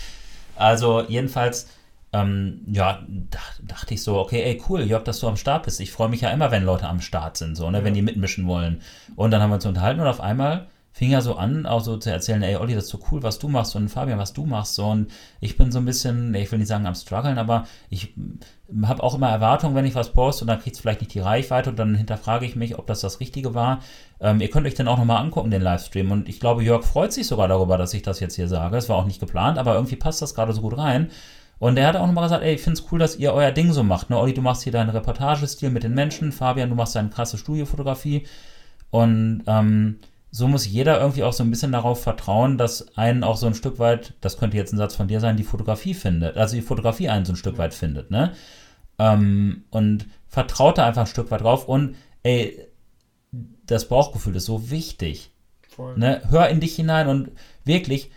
Also jedenfalls, ähm, ja, dach, dachte ich so, okay, ey, cool, Jörg, dass du am Start bist. Ich freue mich ja immer, wenn Leute am Start sind, so, ne, Ja. wenn die mitmischen wollen. Und dann haben wir uns unterhalten und auf einmal fing er so an, auch so zu erzählen, ey, Olli, das ist so cool, was du machst und Fabian, was du machst, so. Und ich bin so ein bisschen, ich will nicht sagen am struggeln, aber ich habe auch immer Erwartungen, wenn ich was poste und dann kriegt es vielleicht nicht die Reichweite und dann hinterfrage ich mich, ob das das Richtige war. Ähm, ihr könnt euch dann auch nochmal angucken, den Livestream. Und ich glaube, Jörg freut sich sogar darüber, dass ich das jetzt hier sage. Es war auch nicht geplant, aber irgendwie passt das gerade so gut rein. Und er hat auch nochmal gesagt, ey, ich finde es cool, dass ihr euer Ding so macht. Ne? Olli, du machst hier deinen Reportagestil mit den Menschen. Fabian, du machst deine krasse Studiofotografie. Und ähm, so muss jeder irgendwie auch so ein bisschen darauf vertrauen, dass einen auch so ein Stück weit, das könnte jetzt ein Satz von dir sein, die Fotografie findet. Also die Fotografie einen so ein Stück weit findet. Ne? Ähm, und vertraut da einfach ein Stück weit drauf. Und ey, das Bauchgefühl ist so wichtig. Voll. Ne? Hör in dich hinein und wirklich,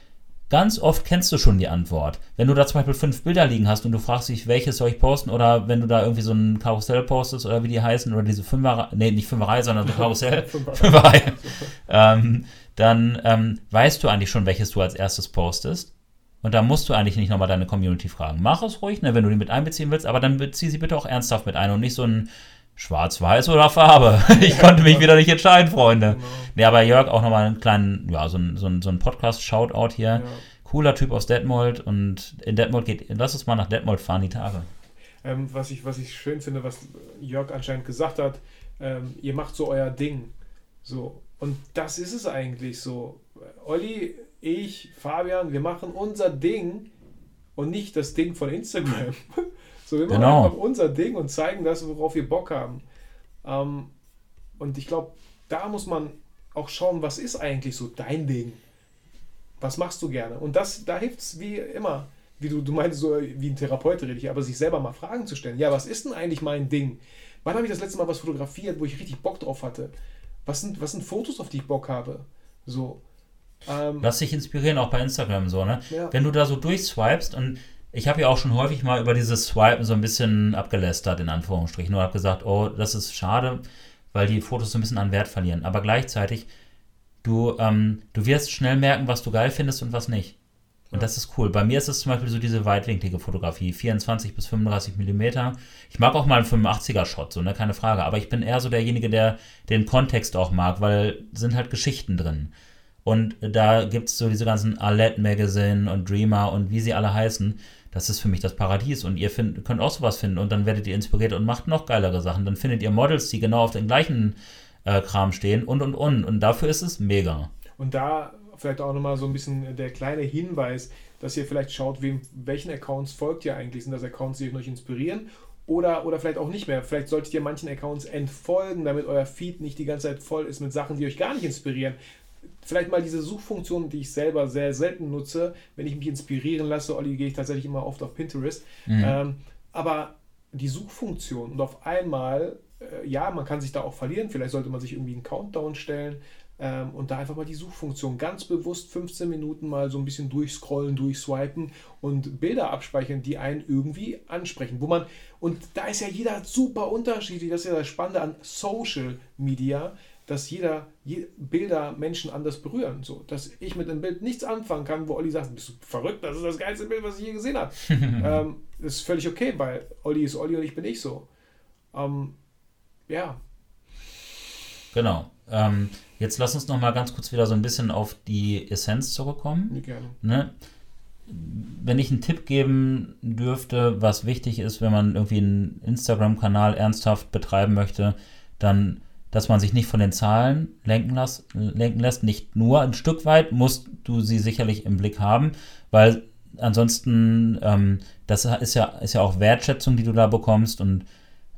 ganz oft kennst du schon die Antwort. Wenn du da zum Beispiel fünf Bilder liegen hast und du fragst dich, welches soll ich posten oder wenn du da irgendwie so ein Karussell postest oder wie die heißen oder diese Fünfer, nee, nicht Fünferei, sondern so Karussell, Fünfer. Fünferei, ähm, dann ähm, weißt du eigentlich schon, welches du als erstes postest. Und da musst du eigentlich nicht nochmal deine Community fragen. Mach es ruhig, ne, wenn du die mit einbeziehen willst, aber dann bezieh sie bitte auch ernsthaft mit ein und nicht so ein Schwarz-Weiß oder Farbe. Ich konnte mich wieder nicht entscheiden, Freunde. Genau. Nee, aber Jörg auch nochmal einen kleinen, ja, so ein, so ein, so ein Podcast-Shoutout hier. Ja. Cooler Typ aus Detmold und in Detmold geht, lass uns mal nach Detmold fahren, die Tage. Ähm, was, ich, was ich schön finde, was Jörg anscheinend gesagt hat, ähm, ihr macht so euer Ding. So. Und das ist es eigentlich so. Olli, ich, Fabian, wir machen unser Ding und nicht das Ding von Instagram. so, wir machen Genau. einfach unser Ding und zeigen das, worauf wir Bock haben. Ähm, und ich glaube, da muss man auch schauen, was ist eigentlich so dein Ding? Was machst du gerne? Und das, da hilft es wie immer, wie du, du meinst, so wie ein Therapeut rede ich, aber sich selber mal Fragen zu stellen. Ja, was ist denn eigentlich mein Ding? Wann habe ich das letzte Mal was fotografiert, wo ich richtig Bock drauf hatte? Was sind, was sind Fotos, auf die ich Bock habe? So. Ähm, Lass dich inspirieren, auch bei Instagram so, ne? Ja. Wenn du da so durchswipest und ich habe ja auch schon häufig mal über dieses Swipen so ein bisschen abgelästert, in Anführungsstrichen, und habe gesagt, oh, das ist schade, weil die Fotos so ein bisschen an Wert verlieren. Aber gleichzeitig, du, ähm, du wirst schnell merken, was du geil findest und was nicht. Und das ist cool. Bei mir ist es zum Beispiel so diese weitwinklige Fotografie, 24 bis 35 Millimeter. Ich mag auch mal einen 85er-Shot, so, ne, keine Frage. Aber ich bin eher so derjenige, der den Kontext auch mag, weil sind halt Geschichten drin. Und da gibt es so diese ganzen Arlette Magazine und Dreamer und wie sie alle heißen. Das ist für mich das Paradies. Und ihr find, könnt auch sowas finden und dann werdet ihr inspiriert und macht noch geilere Sachen. Dann findet ihr Models, die genau auf den gleichen äh, Kram stehen und und und. Und dafür ist es mega. Und da vielleicht auch nochmal so ein bisschen der kleine Hinweis, dass ihr vielleicht schaut, wem, welchen Accounts folgt ihr eigentlich. Sind das Accounts, die euch inspirieren? Oder, oder vielleicht auch nicht mehr. Vielleicht solltet ihr manchen Accounts entfolgen, damit euer Feed nicht die ganze Zeit voll ist mit Sachen, die euch gar nicht inspirieren. Vielleicht mal diese Suchfunktion, die ich selber sehr selten nutze. Wenn ich mich inspirieren lasse, Olli, gehe ich tatsächlich immer oft auf Pinterest. Mhm. Ähm, aber die Suchfunktion und auf einmal, äh, ja, man kann sich da auch verlieren. Vielleicht sollte man sich irgendwie einen Countdown stellen ähm, und da einfach mal die Suchfunktion ganz bewusst 15 Minuten mal so ein bisschen durchscrollen, durchswipen und Bilder abspeichern, die einen irgendwie ansprechen. Wo man, und da ist ja jeder super unterschiedlich, das ist ja das Spannende an Social Media, dass jeder je, Bilder Menschen anders berühren. So, dass ich mit einem Bild nichts anfangen kann, wo Olli sagt, bist du verrückt, das ist das geilste Bild, was ich je gesehen habe. ähm, ist völlig okay, weil Olli ist Olli und ich bin ich so. Ähm, ja. Genau. Ähm, jetzt lass uns noch mal ganz kurz wieder so ein bisschen auf die Essenz zurückkommen. Gerne. Ne? Wenn ich einen Tipp geben dürfte, was wichtig ist, wenn man irgendwie einen Instagram-Kanal ernsthaft betreiben möchte, dann, dass man sich nicht von den Zahlen lenken, las, lenken lässt. Nicht nur ein Stück weit musst du sie sicherlich im Blick haben, weil ansonsten, ähm, das ist ja, ist ja auch Wertschätzung, die du da bekommst und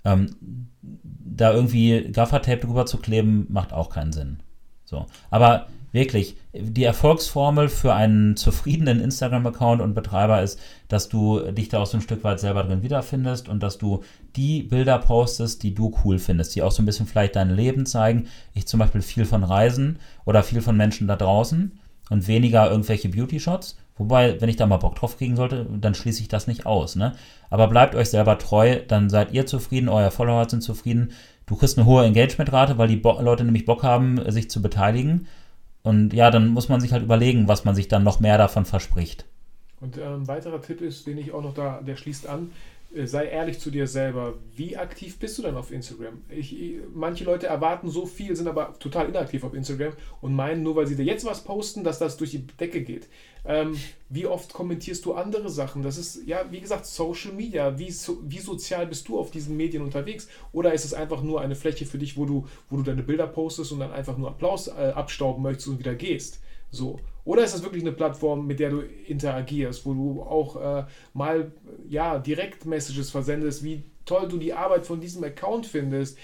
ähm, da irgendwie Gaffertape drüber zu kleben, macht auch keinen Sinn. So. Aber wirklich, die Erfolgsformel für einen zufriedenen Instagram-Account und Betreiber ist, dass du dich da auch so ein Stück weit selber drin wiederfindest und dass du die Bilder postest, die du cool findest, die auch so ein bisschen vielleicht dein Leben zeigen. Ich zum Beispiel viel von Reisen oder viel von Menschen da draußen und weniger irgendwelche Beauty-Shots. Wobei, wenn ich da mal Bock drauf kriegen sollte, dann schließe ich das nicht aus. Ne? Aber bleibt euch selber treu, dann seid ihr zufrieden, euer Follower sind zufrieden. Du kriegst eine hohe Engagement-Rate, weil die Bo Leute nämlich Bock haben, sich zu beteiligen. Und ja, dann muss man sich halt überlegen, was man sich dann noch mehr davon verspricht. Und äh, ein weiterer Tipp ist, den ich auch noch da, der schließt an, sei ehrlich zu dir selber. Wie aktiv bist du dann auf Instagram? Ich, manche Leute erwarten so viel, sind aber total inaktiv auf Instagram und meinen nur, weil sie dir jetzt was posten, dass das durch die Decke geht. Ähm, wie oft kommentierst du andere Sachen? Das ist, ja, wie gesagt, Social Media. Wie, so, wie sozial bist du auf diesen Medien unterwegs? Oder ist es einfach nur eine Fläche für dich, wo du, wo du deine Bilder postest und dann einfach nur Applaus äh, abstauben möchtest und wieder gehst? So. Oder ist das wirklich eine Plattform, mit der du interagierst, wo du auch äh, mal ja, Direkt-Messages versendest, wie toll du die Arbeit von diesem Account findest,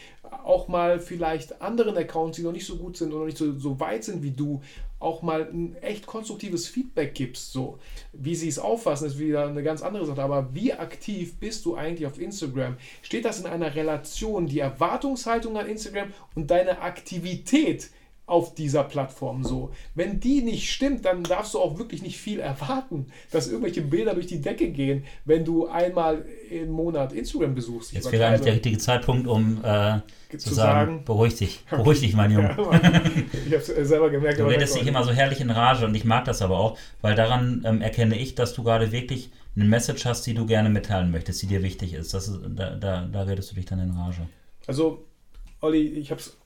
auch mal vielleicht anderen Accounts, die noch nicht so gut sind oder nicht so, so weit sind wie du, auch mal ein echt konstruktives Feedback gibst. So, wie sie es auffassen, ist wieder eine ganz andere Sache. Aber wie aktiv bist du eigentlich auf Instagram? Steht das in einer Relation, die Erwartungshaltung an Instagram und deine Aktivität? Auf dieser Plattform so. Wenn die nicht stimmt, dann darfst du auch wirklich nicht viel erwarten, dass irgendwelche Bilder durch die Decke gehen, wenn du einmal im Monat Instagram besuchst. Jetzt wäre eigentlich der richtige Zeitpunkt, um äh, zu, zu, sagen, sagen, beruhig dich, beruhig dich, mein Junge. Ja, ich habe es selber gemerkt. Du redest dich immer so herrlich in Rage und ich mag das aber auch, weil daran ähm, erkenne ich, dass du gerade wirklich eine Message hast, die du gerne mitteilen möchtest, die dir wichtig ist. Das ist da, da, da redest du dich dann in Rage. Also, Olli, ich habe es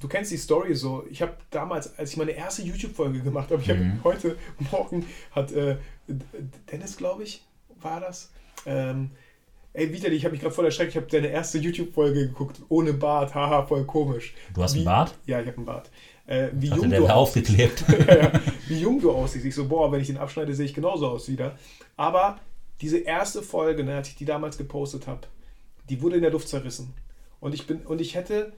du kennst die Story so. Ich habe damals, als ich meine erste YouTube-Folge gemacht habe, ich habe mhm. heute Morgen hat äh, Dennis, glaube ich, war das. Ähm, ey, Vitali, ich habe mich gerade voll erschreckt. Ich habe deine erste YouTube-Folge geguckt, ohne Bart. Haha, voll komisch. Du hast wie, einen Bart? Ja, ich habe einen Bart. Äh, wie jung du aufgeklebt. ja, ja, wie jung du aussiehst. Ich so, boah, wenn ich den abschneide, sehe ich genauso aus wieder. Aber diese erste Folge, ne, als ich die damals gepostet habe, die wurde in der Luft zerrissen. Und ich bin, und ich hätte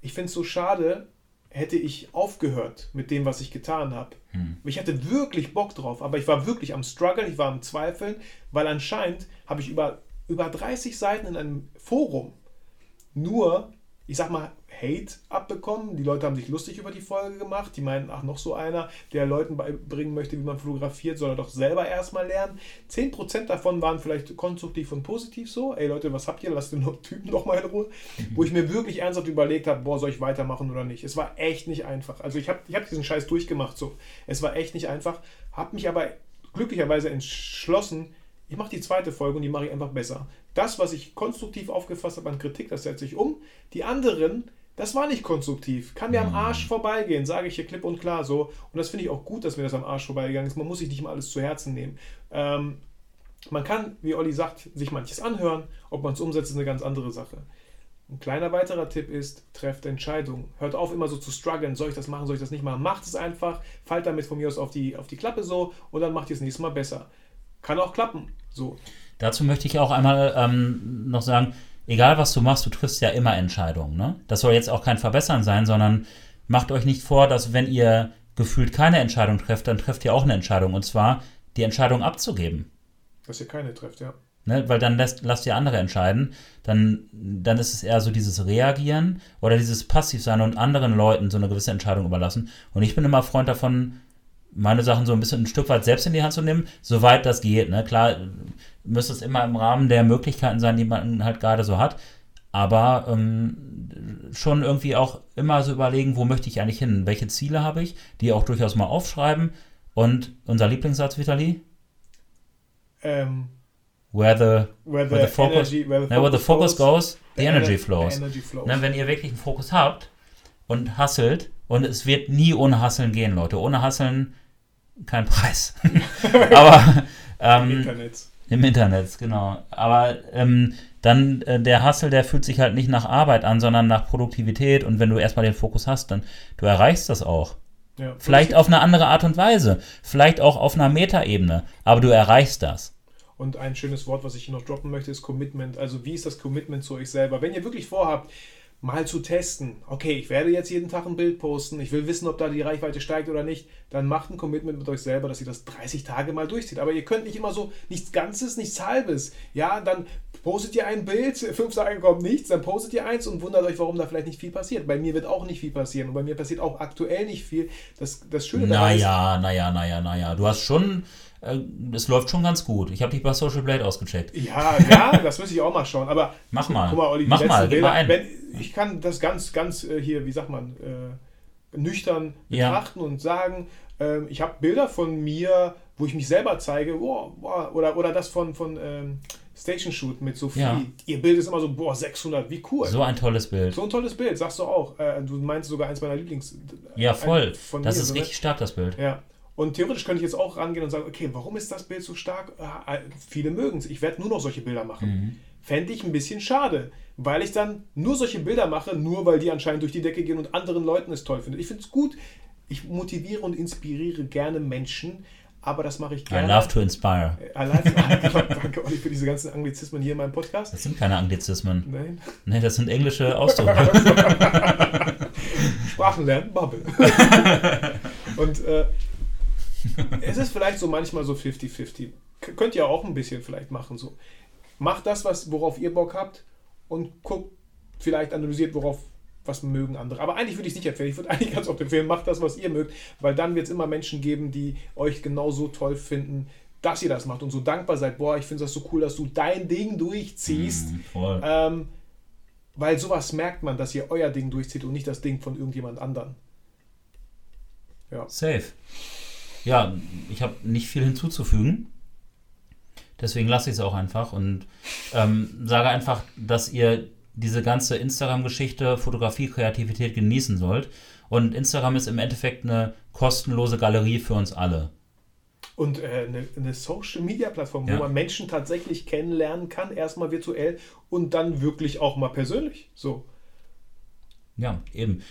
ich finde es so schade, hätte ich aufgehört mit dem, was ich getan habe. Hm. Ich hatte wirklich Bock drauf, aber ich war wirklich am Struggle, ich war am Zweifeln, weil anscheinend habe ich über, über 30 Seiten in einem Forum nur, ich sag mal, Hate abbekommen. Die Leute haben sich lustig über die Folge gemacht. Die meinen, ach, noch so einer, der Leuten beibringen möchte, wie man fotografiert, soll er doch selber erstmal lernen. 10% davon waren vielleicht konstruktiv und positiv so. Ey Leute, was habt ihr? Lasst den Typen doch mal in Ruhe. Mhm. Wo ich mir wirklich ernsthaft überlegt habe, boah, soll ich weitermachen oder nicht? Es war echt nicht einfach. Also ich habe ich hab diesen Scheiß durchgemacht so. Es war echt nicht einfach. Habe mich aber glücklicherweise entschlossen, ich mache die zweite Folge und die mache ich einfach besser. Das, was ich konstruktiv aufgefasst habe an Kritik, das setze ich um. Die anderen, das war nicht konstruktiv. Kann mir am mhm. Arsch vorbeigehen, sage ich hier klipp und klar so. Und das finde ich auch gut, dass mir das am Arsch vorbeigegangen ist. Man muss sich nicht mal alles zu Herzen nehmen. Ähm, man kann, wie Olli sagt, sich manches anhören. Ob man es umsetzt, ist eine ganz andere Sache. Ein kleiner weiterer Tipp ist, trefft Entscheidungen. Hört auf, immer so zu strugglen. Soll ich das machen, soll ich das nicht machen? Macht es einfach, fallt damit von mir aus auf die, auf die Klappe so und dann macht ihr es nächstes Mal besser. Kann auch klappen. So. Dazu möchte ich auch einmal ähm, noch sagen, egal was du machst, du triffst ja immer Entscheidungen. Ne? Das soll jetzt auch kein Verbessern sein, sondern macht euch nicht vor, dass wenn ihr gefühlt keine Entscheidung trefft, dann trefft ihr auch eine Entscheidung. Und zwar die Entscheidung abzugeben. Dass ihr keine trefft, ja. Ne, weil dann lässt, lasst ihr andere entscheiden. Dann, dann ist es eher so dieses Reagieren oder dieses Passivsein und anderen Leuten so eine gewisse Entscheidung überlassen. Und ich bin immer Freund davon, meine Sachen so ein bisschen ein Stück weit selbst in die Hand zu nehmen, soweit das geht. Ne? Klar, müsste es immer im Rahmen der Möglichkeiten sein, die man halt gerade so hat. Aber ähm, schon irgendwie auch immer so überlegen, wo möchte ich eigentlich hin? Welche Ziele habe ich? Die auch durchaus mal aufschreiben. Und unser Lieblingssatz, Vitali? Ähm, Where the, where the, where the focus, energy, where the ne, where the focus goes, the, energy ener- flows. the energy flows. Ne, wenn ihr wirklich einen Fokus habt und hasselt, und es wird nie ohne Hasseln gehen, Leute. Ohne Hasseln kein Preis. Aber ähm. Im Internet, genau. Aber ähm, dann äh, der Hassel, der fühlt sich halt nicht nach Arbeit an, sondern nach Produktivität. Und wenn du erstmal den Fokus hast, dann du erreichst das auch. Ja. Vielleicht auf eine andere Art und Weise. Vielleicht auch auf einer Metaebene. Aber du erreichst das. Und ein schönes Wort, was ich hier noch droppen möchte, ist Commitment. Also wie ist das Commitment zu euch selber? Wenn ihr wirklich vorhabt, mal zu testen, okay, ich werde jetzt jeden Tag ein Bild posten, ich will wissen, ob da die Reichweite steigt oder nicht, dann macht ein Commitment mit euch selber, dass ihr das 30 Tage mal durchzieht. Aber ihr könnt nicht immer so nichts Ganzes, nichts Halbes. Ja, dann postet ihr ein Bild, fünf Tage kommt nichts, dann postet ihr eins und wundert euch, warum da vielleicht nicht viel passiert. Bei mir wird auch nicht viel passieren und bei mir passiert auch aktuell nicht viel. Das, das Schöne daran ist, Naja, naja, naja, naja. Du hast schon, äh, es läuft schon ganz gut. Ich habe dich bei Social Blade ausgecheckt. Ja, ja, das müsste ich auch mal schauen. Aber Mach mal. guck mal, Olli, Mach mal, Bilder, mal ein. Wenn, ich kann das ganz, ganz äh, hier, wie sagt man, äh, nüchtern Ja. betrachten und sagen, ähm, ich habe Bilder von mir, wo ich mich selber zeige, boah, boah, oder, oder das von, von ähm, Station Shoot mit Sophie. Ja. Ihr Bild ist immer so, boah, 600, wie cool. So ein tolles Bild. So ein tolles Bild, sagst du auch. Äh, du meinst sogar eins meiner Lieblings. Ja, ein- voll. von Das mir, ist so, richtig stark, das Bild. Ja. Und theoretisch könnte ich jetzt auch rangehen und sagen, okay, warum ist das Bild so stark? Ah, ah, viele mögen es. Ich werde nur noch solche Bilder machen. Mhm. Fände ich ein bisschen schade, weil ich dann nur solche Bilder mache, nur weil die anscheinend durch die Decke gehen und anderen Leuten es toll finden. Ich finde es gut. Ich motiviere und inspiriere gerne Menschen, aber das mache ich I gerne. love to inspire. I love Danke, Olli, für diese ganzen Anglizismen hier in meinem Podcast. Das sind keine Anglizismen. Nein. Nee, das sind englische Ausdrücke. Sprachen lernen, Bubble. und äh, es ist vielleicht so manchmal so 50-50. K- Könnt ihr auch ein bisschen vielleicht machen so. Macht das, was, worauf ihr Bock habt und guckt, vielleicht analysiert, worauf was mögen andere. Aber eigentlich würde ich es nicht empfehlen. Ich würde eigentlich ganz oft empfehlen, macht das, was ihr mögt, weil dann wird es immer Menschen geben, die euch genauso toll finden, dass ihr das macht und so dankbar seid. Boah, ich finde das so cool, dass du dein Ding durchziehst. Voll. Ähm, weil sowas merkt man, dass ihr euer Ding durchzieht und nicht das Ding von irgendjemand anderen. Ja. Safe. Ja, ich habe nicht viel hinzuzufügen. Deswegen lasse ich es auch einfach und ähm, sage einfach, dass ihr diese ganze Instagram-Geschichte, Fotografie, Kreativität genießen sollt. Und Instagram ist im Endeffekt eine kostenlose Galerie für uns alle. Und äh, eine, eine Social-Media-Plattform, Ja. wo man Menschen tatsächlich kennenlernen kann, erstmal virtuell und dann wirklich auch mal persönlich. So. Ja, eben.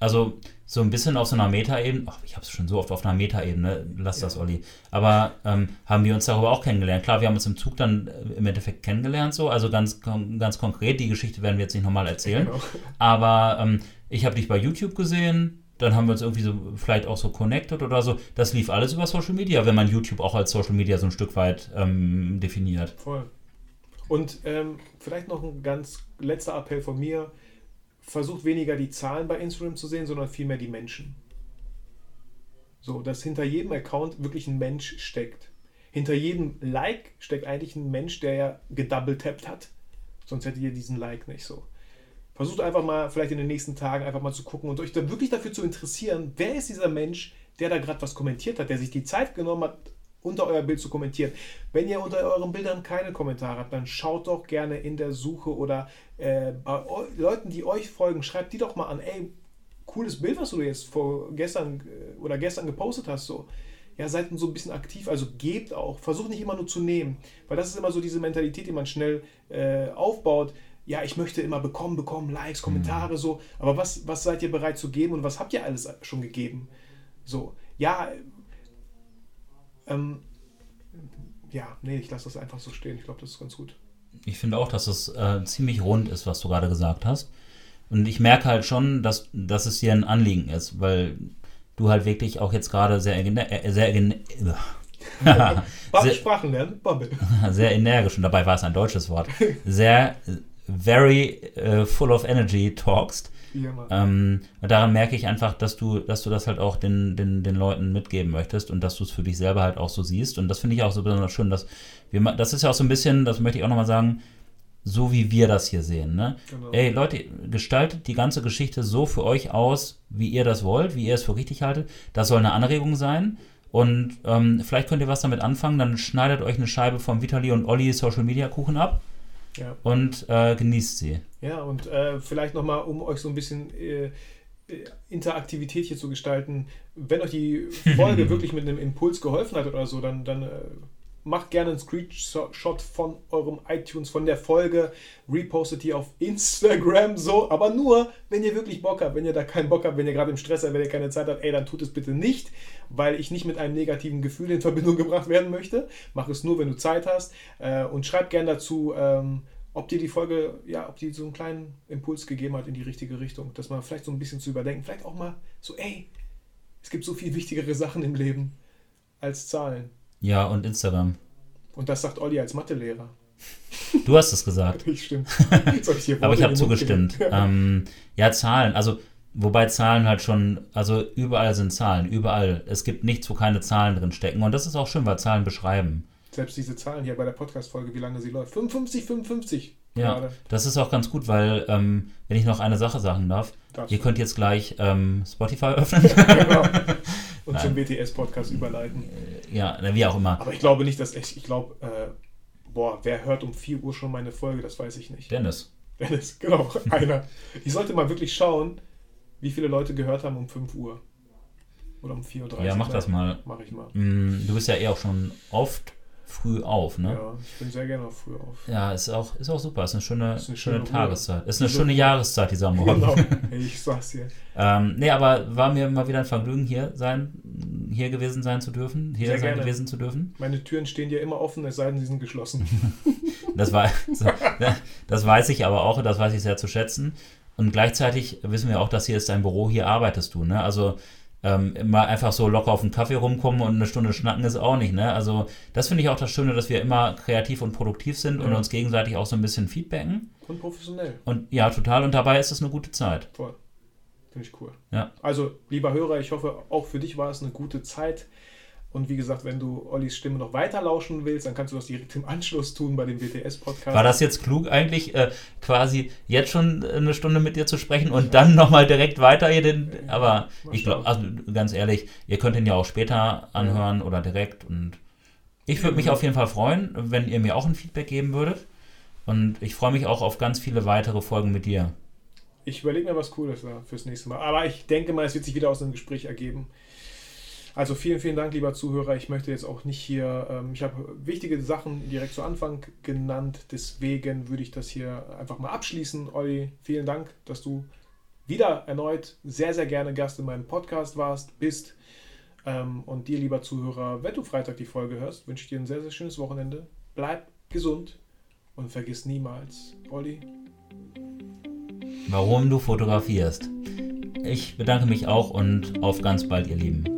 Also so ein bisschen auf so einer Metaebene, ach, ich habe es schon so oft auf einer Metaebene, lass das, Ja. Olli. Aber ähm, haben wir uns darüber auch kennengelernt. Klar, wir haben uns im Zug dann äh, im Endeffekt kennengelernt, so, also ganz, ganz konkret. Die Geschichte werden wir jetzt nicht nochmal erzählen. Genau. Aber ähm, ich habe dich bei YouTube gesehen, dann haben wir uns irgendwie so vielleicht auch so connected oder so. Das lief alles über Social Media, wenn man YouTube auch als Social Media so ein Stück weit ähm, definiert. Voll. Und ähm, vielleicht noch ein ganz letzter Appell von mir. Versucht weniger die Zahlen bei Instagram zu sehen, sondern vielmehr die Menschen. So, dass hinter jedem Account wirklich ein Mensch steckt. Hinter jedem Like steckt eigentlich ein Mensch, der ja gedouble-tappt hat. Sonst hättet ihr diesen Like nicht so. Versucht einfach mal, vielleicht in den nächsten Tagen einfach mal zu gucken und euch da wirklich dafür zu interessieren, wer ist dieser Mensch, der da gerade was kommentiert hat, der sich die Zeit genommen hat, unter euer Bild zu kommentieren. Wenn ihr unter euren Bildern keine Kommentare habt, dann schaut doch gerne in der Suche oder äh, bei eu- Leuten, die euch folgen, schreibt die doch mal an, ey, cooles Bild, was du jetzt vor gestern äh, oder gestern gepostet hast, so. Ja, seid so ein bisschen aktiv, also gebt auch. Versucht nicht immer nur zu nehmen, weil das ist immer so diese Mentalität, die man schnell äh, aufbaut. ja, ich möchte immer bekommen, bekommen, Likes, Kommentare, so, aber was, was seid ihr bereit zu geben und was habt ihr alles schon gegeben? So, ja, ähm, ja, nee, ich lasse das einfach so stehen. Ich glaube, das ist ganz gut. Ich finde auch, dass es äh, ziemlich rund ist, was du gerade gesagt hast. Und ich merke halt schon, dass, dass es hier ein Anliegen ist, weil du halt wirklich auch jetzt gerade sehr, äh, sehr, sehr Sprachen lernen, Bubble. Sehr energisch, und dabei war es ein deutsches Wort. Sehr, very uh, full of energy talkst. Ähm, daran merke ich einfach, dass du, dass du das halt auch den, den, den Leuten mitgeben möchtest und dass du es für dich selber halt auch so siehst. Und das finde ich auch so besonders schön, dass wir, das ist ja auch so ein bisschen, das möchte ich auch nochmal sagen, so wie wir das hier sehen. Ne? Genau. Ey, Leute, gestaltet die ganze Geschichte so für euch aus, wie ihr das wollt, wie ihr es für richtig haltet. Das soll eine Anregung sein. Und ähm, vielleicht könnt ihr was damit anfangen. Dann schneidet euch eine Scheibe vom Vitali und Olli Social Media Kuchen ab ja. und äh, genießt sie. Ja, und äh, vielleicht nochmal, um euch so ein bisschen äh, äh, Interaktivität hier zu gestalten, wenn euch die Folge wirklich mit einem Impuls geholfen hat oder so, dann, dann äh, macht gerne einen Screenshot von eurem iTunes, von der Folge, repostet die auf Instagram so, aber nur, wenn ihr wirklich Bock habt. Wenn ihr da keinen Bock habt, wenn ihr gerade im Stress seid, wenn ihr keine Zeit habt, ey, dann tut es bitte nicht, weil ich nicht mit einem negativen Gefühl in Verbindung gebracht werden möchte. Mach es nur, wenn du Zeit hast äh, und schreib gerne dazu, ähm, ob dir die Folge, ja, ob die so einen kleinen Impuls gegeben hat in die richtige Richtung, dass man vielleicht so ein bisschen zu überdenken, vielleicht auch mal so, ey, es gibt so viel wichtigere Sachen im Leben als Zahlen. Ja, und Instagram. Und das sagt Olli als Mathelehrer. Du hast es gesagt. ich stimmt. ich Aber ich habe zugestimmt. ähm, ja, Zahlen. Also, wobei Zahlen halt schon, also überall sind Zahlen, überall. Es gibt nichts, wo keine Zahlen drin stecken. Und das ist auch schön, weil Zahlen beschreiben. Selbst diese Zahlen hier bei der Podcast-Folge, wie lange sie läuft. 55, 55. Ja, gerade. das ist auch ganz gut, weil, ähm, wenn ich noch eine Sache sagen darf, Darfst ihr könnt jetzt gleich ähm, Spotify öffnen. genau. Und Nein. zum BTS-Podcast überleiten. Ja, wie auch immer. Aber ich glaube nicht, dass ich, ich glaube, äh, boah, wer hört um 4 Uhr schon meine Folge, das weiß ich nicht. Dennis. Dennis, genau, einer. Ich sollte mal wirklich schauen, wie viele Leute gehört haben um 5 Uhr. Oder um 4.30 Uhr. Ja, mach das mal. Mach ich mal. Mm, du bist ja eh auch schon oft früh auf, ne? Ja, ich bin sehr gerne auch früh auf. Ja, ist auch, ist auch super. Ist eine schöne, ist eine schöne, schöne Tageszeit. Ist eine schöne Jahreszeit, dieser Morgen. Genau, ich sag's dir. ähm, nee, aber war mir mal wieder ein Vergnügen, hier sein, hier gewesen sein zu dürfen, hier sehr sein gerne. gewesen zu dürfen. Meine Türen stehen dir immer offen, es sei denn, sie sind geschlossen. das, war, das weiß ich aber auch, das weiß ich sehr zu schätzen. Und gleichzeitig wissen wir auch, dass hier ist dein Büro, hier arbeitest du, ne? Also ähm, mal einfach so locker auf einen Kaffee rumkommen und eine Stunde schnacken ist auch nicht. Ne? Also das finde ich auch das Schöne, dass wir immer kreativ und produktiv sind ja. und uns gegenseitig auch so ein bisschen feedbacken. Und professionell. Und ja, total. Und dabei ist es eine gute Zeit. Voll. Finde ich cool. Ja. Also, lieber Hörer, ich hoffe, auch für dich war es eine gute Zeit. Und wie gesagt, wenn du Ollis Stimme noch weiter lauschen willst, dann kannst du das direkt im Anschluss tun bei dem WTS-Podcast. War das jetzt klug eigentlich, äh, quasi jetzt schon eine Stunde mit dir zu sprechen und dann nochmal direkt weiter hier den. Aber ich glaube, also ganz ehrlich, ihr könnt ihn ja auch später anhören ja. oder direkt. Und ich würde mich auf jeden Fall freuen, wenn ihr mir auch ein Feedback geben würdet. Und ich freue mich auch auf ganz viele weitere Folgen mit dir. Ich überlege mir was Cooles da fürs nächste Mal. Aber ich denke mal, es wird sich wieder aus einem Gespräch ergeben. Also vielen, vielen Dank, lieber Zuhörer. Ich möchte jetzt auch nicht hier, ähm, ich habe wichtige Sachen direkt zu Anfang genannt, deswegen würde ich das hier einfach mal abschließen. Olli, vielen Dank, dass du wieder erneut sehr, sehr gerne Gast in meinem Podcast warst, bist. Ähm, und dir, lieber Zuhörer, wenn du Freitag die Folge hörst, wünsche ich dir ein sehr, sehr schönes Wochenende. Bleib gesund und vergiss niemals, Olli. Warum du fotografierst. Ich bedanke mich auch und auf ganz bald, ihr Lieben.